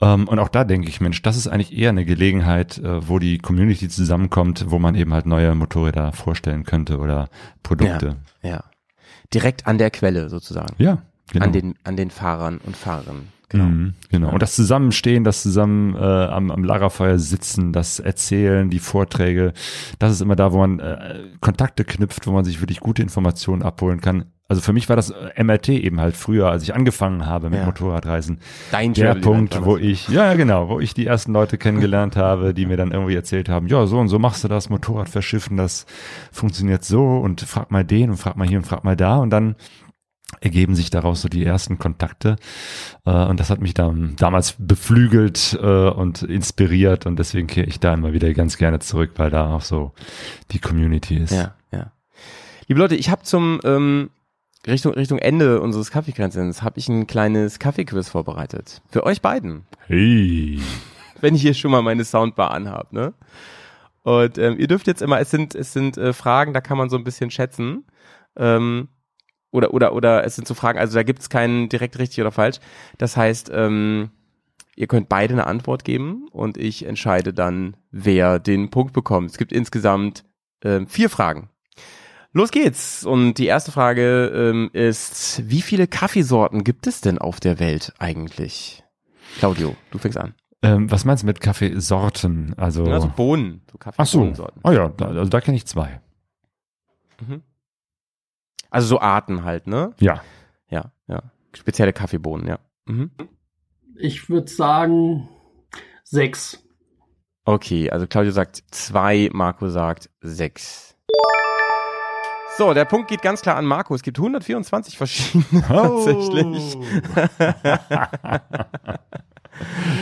Ähm, und auch da denke ich, Mensch, das ist eigentlich eher eine Gelegenheit, äh, wo die Community zusammenkommt, wo man eben halt neue Motorräder vorstellen könnte oder Produkte. Ja. Direkt an der Quelle sozusagen. Ja, genau. An den, an den Fahrern und Fahrerinnen. Genau. Mhm, genau. Und das Zusammenstehen, das zusammen äh, am, am Lagerfeuer sitzen, das Erzählen, die Vorträge, das ist immer da, wo man äh, Kontakte knüpft, wo man sich wirklich gute Informationen abholen kann. Also für mich war das äh, MRT eben halt früher, als ich angefangen habe mit Ja. Motorradreisen. Dein Der Punkt, wo ich, ja genau, wo ich die ersten Leute kennengelernt habe, die mir dann irgendwie erzählt haben, ja, so und so machst du das, Motorrad verschiffen, das funktioniert so und frag mal den und frag mal hier und frag mal da und dann ergeben sich daraus so die ersten Kontakte äh, und das hat mich dann damals beflügelt äh, und inspiriert und deswegen kehre ich da immer wieder ganz gerne zurück, weil da auch so die Community ist. Ja, ja. Liebe Leute, ich habe zum ähm, Richtung Richtung Ende unseres Kaffeekränzens habe ich ein kleines Kaffeequiz vorbereitet für euch beiden. Hey. wenn ich hier schon mal meine Soundbar anhab, ne? Und ähm, ihr dürft jetzt immer, es sind es sind äh, Fragen, da kann man so ein bisschen schätzen. Ähm, oder oder oder es sind so Fragen, also da gibt's keinen direkt richtig oder falsch. Das heißt, ähm, ihr könnt beide eine Antwort geben und ich entscheide dann, wer den Punkt bekommt. Es gibt insgesamt ähm, vier Fragen. Los geht's. Und die erste Frage ähm, ist, wie viele Kaffeesorten gibt es denn auf der Welt eigentlich? Claudio, du fängst an. Ähm, was meinst du mit Kaffeesorten? Also, Also Bohnen, so ach so, oh ja, da, also da kenne ich zwei. Also so Arten halt, ne? Ja. Ja, ja. Spezielle Kaffeebohnen, ja. Mhm. Ich würde sagen sechs. Okay, also Claudio sagt zwei, Marco sagt sechs. So, der Punkt geht ganz klar an Marco. Es gibt 124 verschiedene tatsächlich.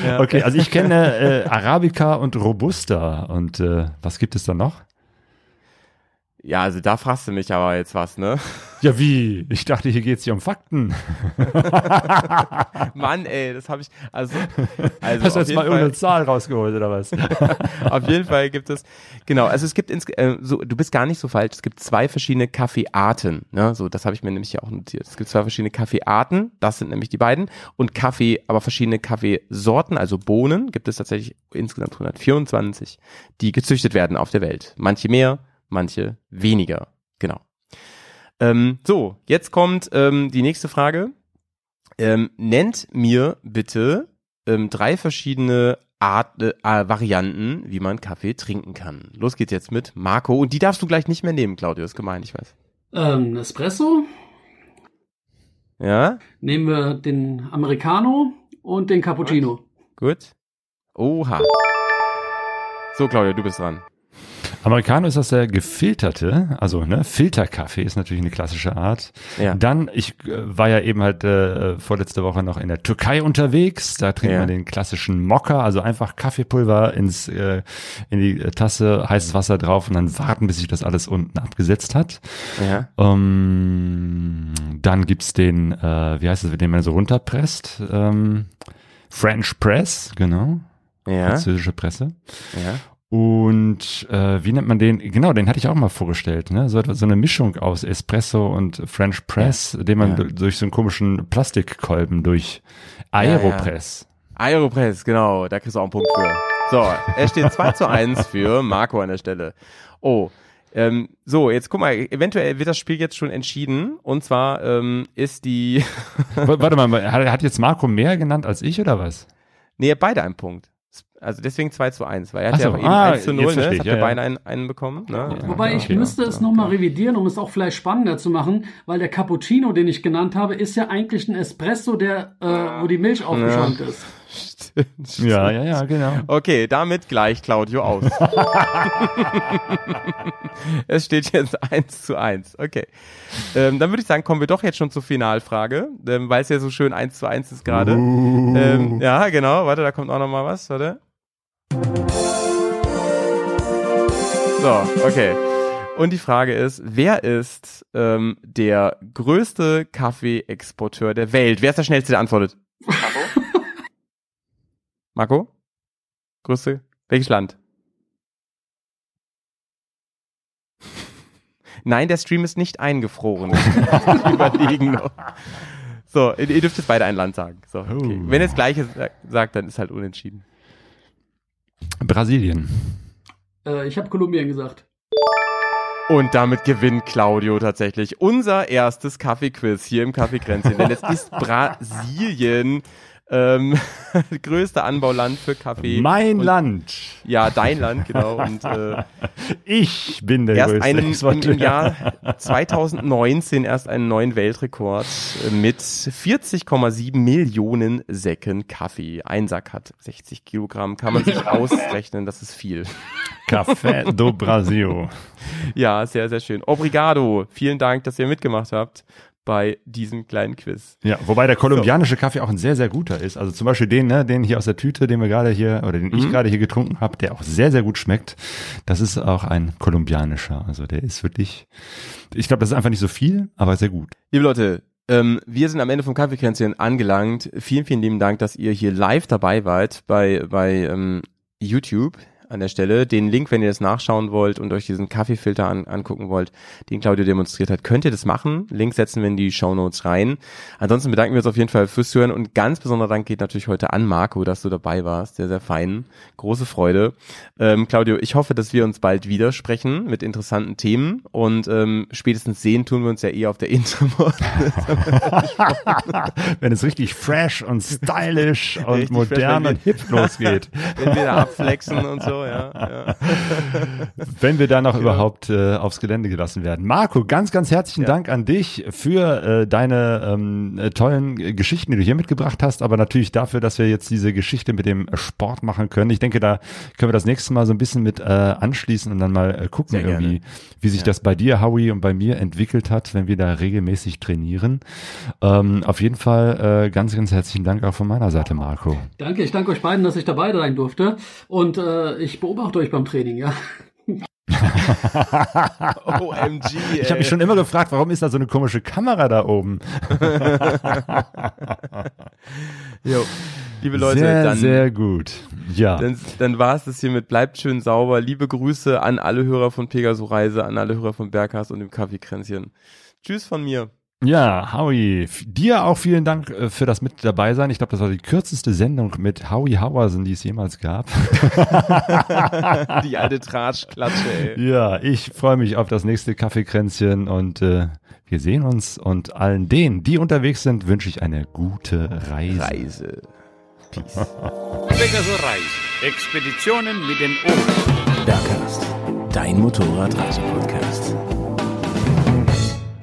Ja. Okay, also ich kenne äh, Arabica und Robusta und äh, was gibt es da noch? Ja, also da fragst du mich aber jetzt was, ne? Ja, wie? Ich dachte, hier geht's hier um Fakten. Mann, ey, das habe ich. Also, also Hast du jetzt mal Fall- irgendeine Zahl rausgeholt oder was? Auf jeden Fall gibt es, genau, also es gibt, ins, äh, so, du bist gar nicht so falsch, es gibt zwei verschiedene Kaffeearten, ne? so, das habe ich mir nämlich hier auch notiert. Es gibt zwei verschiedene Kaffeearten, das sind nämlich die beiden, und Kaffee, aber verschiedene Kaffeesorten, also Bohnen, gibt es tatsächlich insgesamt 124, die gezüchtet werden auf der Welt. Manche mehr, manche weniger, genau. Ähm, so, jetzt kommt ähm, die nächste Frage. Ähm, nennt mir bitte ähm, drei verschiedene Art, äh, Varianten, wie man Kaffee trinken kann. Los geht's jetzt mit Marco. Und die darfst du gleich nicht mehr nehmen, Claudio. ist gemein, ich weiß. Ähm, Espresso. Ja, Nehmen wir den Americano und den Cappuccino. gut. Oha. So, Claudio, du bist dran. Americano ist das der gefilterte, also ne, Filterkaffee ist natürlich eine klassische Art. Ja. Dann, ich äh, war ja eben halt äh, vorletzte Woche noch in der Türkei unterwegs. Da trinkt Ja. man den klassischen Mokka, also einfach Kaffeepulver ins äh, in die Tasse, heißes Wasser drauf und dann warten, bis sich das alles unten abgesetzt hat. Ja. Ähm, dann gibt's den, äh, wie heißt es, den man so runterpresst? Ähm, French Press, genau, Ja. französische Presse. Ja. Und äh, wie nennt man den? Genau, den hatte ich auch mal vorgestellt. Ne? So, etwas- so eine Mischung aus Espresso und French Press, den man Ja. du- durch so einen komischen Plastikkolben durch Aeropress. Aeropress, genau. Da kriegst du auch einen Punkt für. So, es steht 2 zu 1 für Marco an der Stelle. Oh, ähm, so, jetzt guck mal, eventuell wird das Spiel jetzt schon entschieden. Und zwar ähm, ist die, Warte mal, hat, hat jetzt Marco mehr genannt als ich oder was? nee, beide einen Punkt. Also deswegen 2 zu 1, weil er hat Ach ja so, eben ah, 1 zu jetzt 0, ne? habt ja, ja. beide einen, einen bekommen, ne? Ja. Wobei ich okay, müsste es nochmal revidieren, um es auch vielleicht spannender zu machen, weil der Cappuccino, den ich genannt habe, ist ja eigentlich ein Espresso, der, äh, wo die Milch aufgeschäumt ist. Ja, ja, ja, genau. Okay, damit gleich Claudio aus. es steht jetzt 1 zu 1. Okay. Ähm, dann würde ich sagen, kommen wir doch jetzt schon zur Finalfrage, ähm, weil es ja so schön 1 zu 1 ist gerade. Uh. Ähm, ja, genau. Warte, da kommt auch noch mal was. Warte. So, okay. Und die Frage ist, wer ist ähm, der größte Kaffeeexporteur der Welt? Wer ist der schnellste, der antwortet? Marco? Größte? Welches Land? Nein, der Stream ist nicht eingefroren. Überlegen noch. So, ihr, dürft jetzt beide ein Land sagen. So, okay. Oh. Wenn ihr das gleiche sa- sagt, dann ist halt unentschieden. Brasilien. Äh, ich habe Kolumbien gesagt. Und damit gewinnt Claudio tatsächlich unser erstes Kaffeequiz hier im Kaffeekränzchen. Denn es ist Brasilien. Ähm, größte Anbauland für Kaffee. Mein und, Land. Ja, dein Land, genau. Und äh, ich bin der erst größte einen, im, im Jahr 2019 erst einen neuen Weltrekord mit 40,7 Millionen Säcken Kaffee. Ein Sack hat 60 Kilogramm, kann man sich ausrechnen, das ist viel. Café do Brasil. Ja, sehr, sehr schön. Obrigado. Vielen Dank, dass ihr mitgemacht habt bei diesem kleinen Quiz. Ja, wobei der kolumbianische Kaffee auch ein sehr, sehr guter ist. Also zum Beispiel den, ne, den hier aus der Tüte, den wir gerade hier, oder den ich Mhm. gerade hier getrunken habe, der auch sehr, sehr gut schmeckt. Das ist auch ein kolumbianischer. Also der ist wirklich, ich glaube, das ist einfach nicht so viel, aber sehr gut. Liebe Leute, ähm, wir sind am Ende vom Kaffeekränzchen angelangt. Vielen, vielen lieben Dank, dass ihr hier live dabei wart bei, bei ähm, YouTube an der Stelle. Den Link, wenn ihr das nachschauen wollt und euch diesen Kaffeefilter an, angucken wollt, den Claudio demonstriert hat, könnt ihr das machen. Link setzen wir in die Show Notes rein. Ansonsten bedanken wir uns auf jeden Fall fürs Zuhören und ganz besonderer Dank geht natürlich heute an Marco, dass du dabei warst. Sehr, sehr fein. Große Freude. Ähm, Claudio, ich hoffe, dass wir uns bald wieder sprechen mit interessanten Themen und ähm, spätestens sehen tun wir uns ja eh auf der Intermod. Wenn es richtig fresh und stylisch und Richtig modern und hip losgeht. wenn wir da abflexen und so, ja. ja. Wenn wir da noch überhaupt äh, aufs Gelände gelassen werden. Marco, ganz, ganz herzlichen Ja. Dank an dich für äh, deine ähm, äh, tollen äh, Geschichten, die du hier mitgebracht hast, aber natürlich dafür, dass wir jetzt diese Geschichte mit dem Sport machen können. Ich denke, da können wir das nächste Mal so ein bisschen mit äh, anschließen und dann mal äh, gucken, Sehr gerne. irgendwie, wie sich das bei dir, Howie, und bei mir entwickelt hat, wenn wir da regelmäßig trainieren. Ähm, auf jeden Fall äh, ganz, ganz herzlichen Dank auch von meiner Seite, Marco. Danke, ich danke euch beiden, dass ich dabei sein durfte. Und äh, ich beobachte euch beim Training, ja. OMG, ey. Ich habe mich schon immer gefragt, warum ist da so eine komische Kamera da oben? Jo. Liebe Leute, sehr, dann, sehr gut. Ja. dann, dann war es das hiermit. Bleibt schön sauber. Liebe Grüße an alle Hörer von Pegaso Reise, an alle Hörer von Berghaus und dem Kaffeekränzchen. Tschüss von mir. Ja, Howie, dir auch vielen Dank äh, für das mit dabei sein. Ich glaube, das war die kürzeste Sendung mit Howie Hauersen, die es jemals gab. Die alte Tratschklatsche, ey. ja, ich freue mich auf das nächste Kaffeekränzchen und äh, wir sehen uns und allen denen, die unterwegs sind, wünsche ich eine gute Reise. Reise. Pegaso Reise. Expeditionen mit den Ohren. Bergcast, dein Motorradreisepodcast.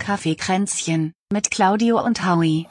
Kaffeekränzchen mit Claudio und Howie.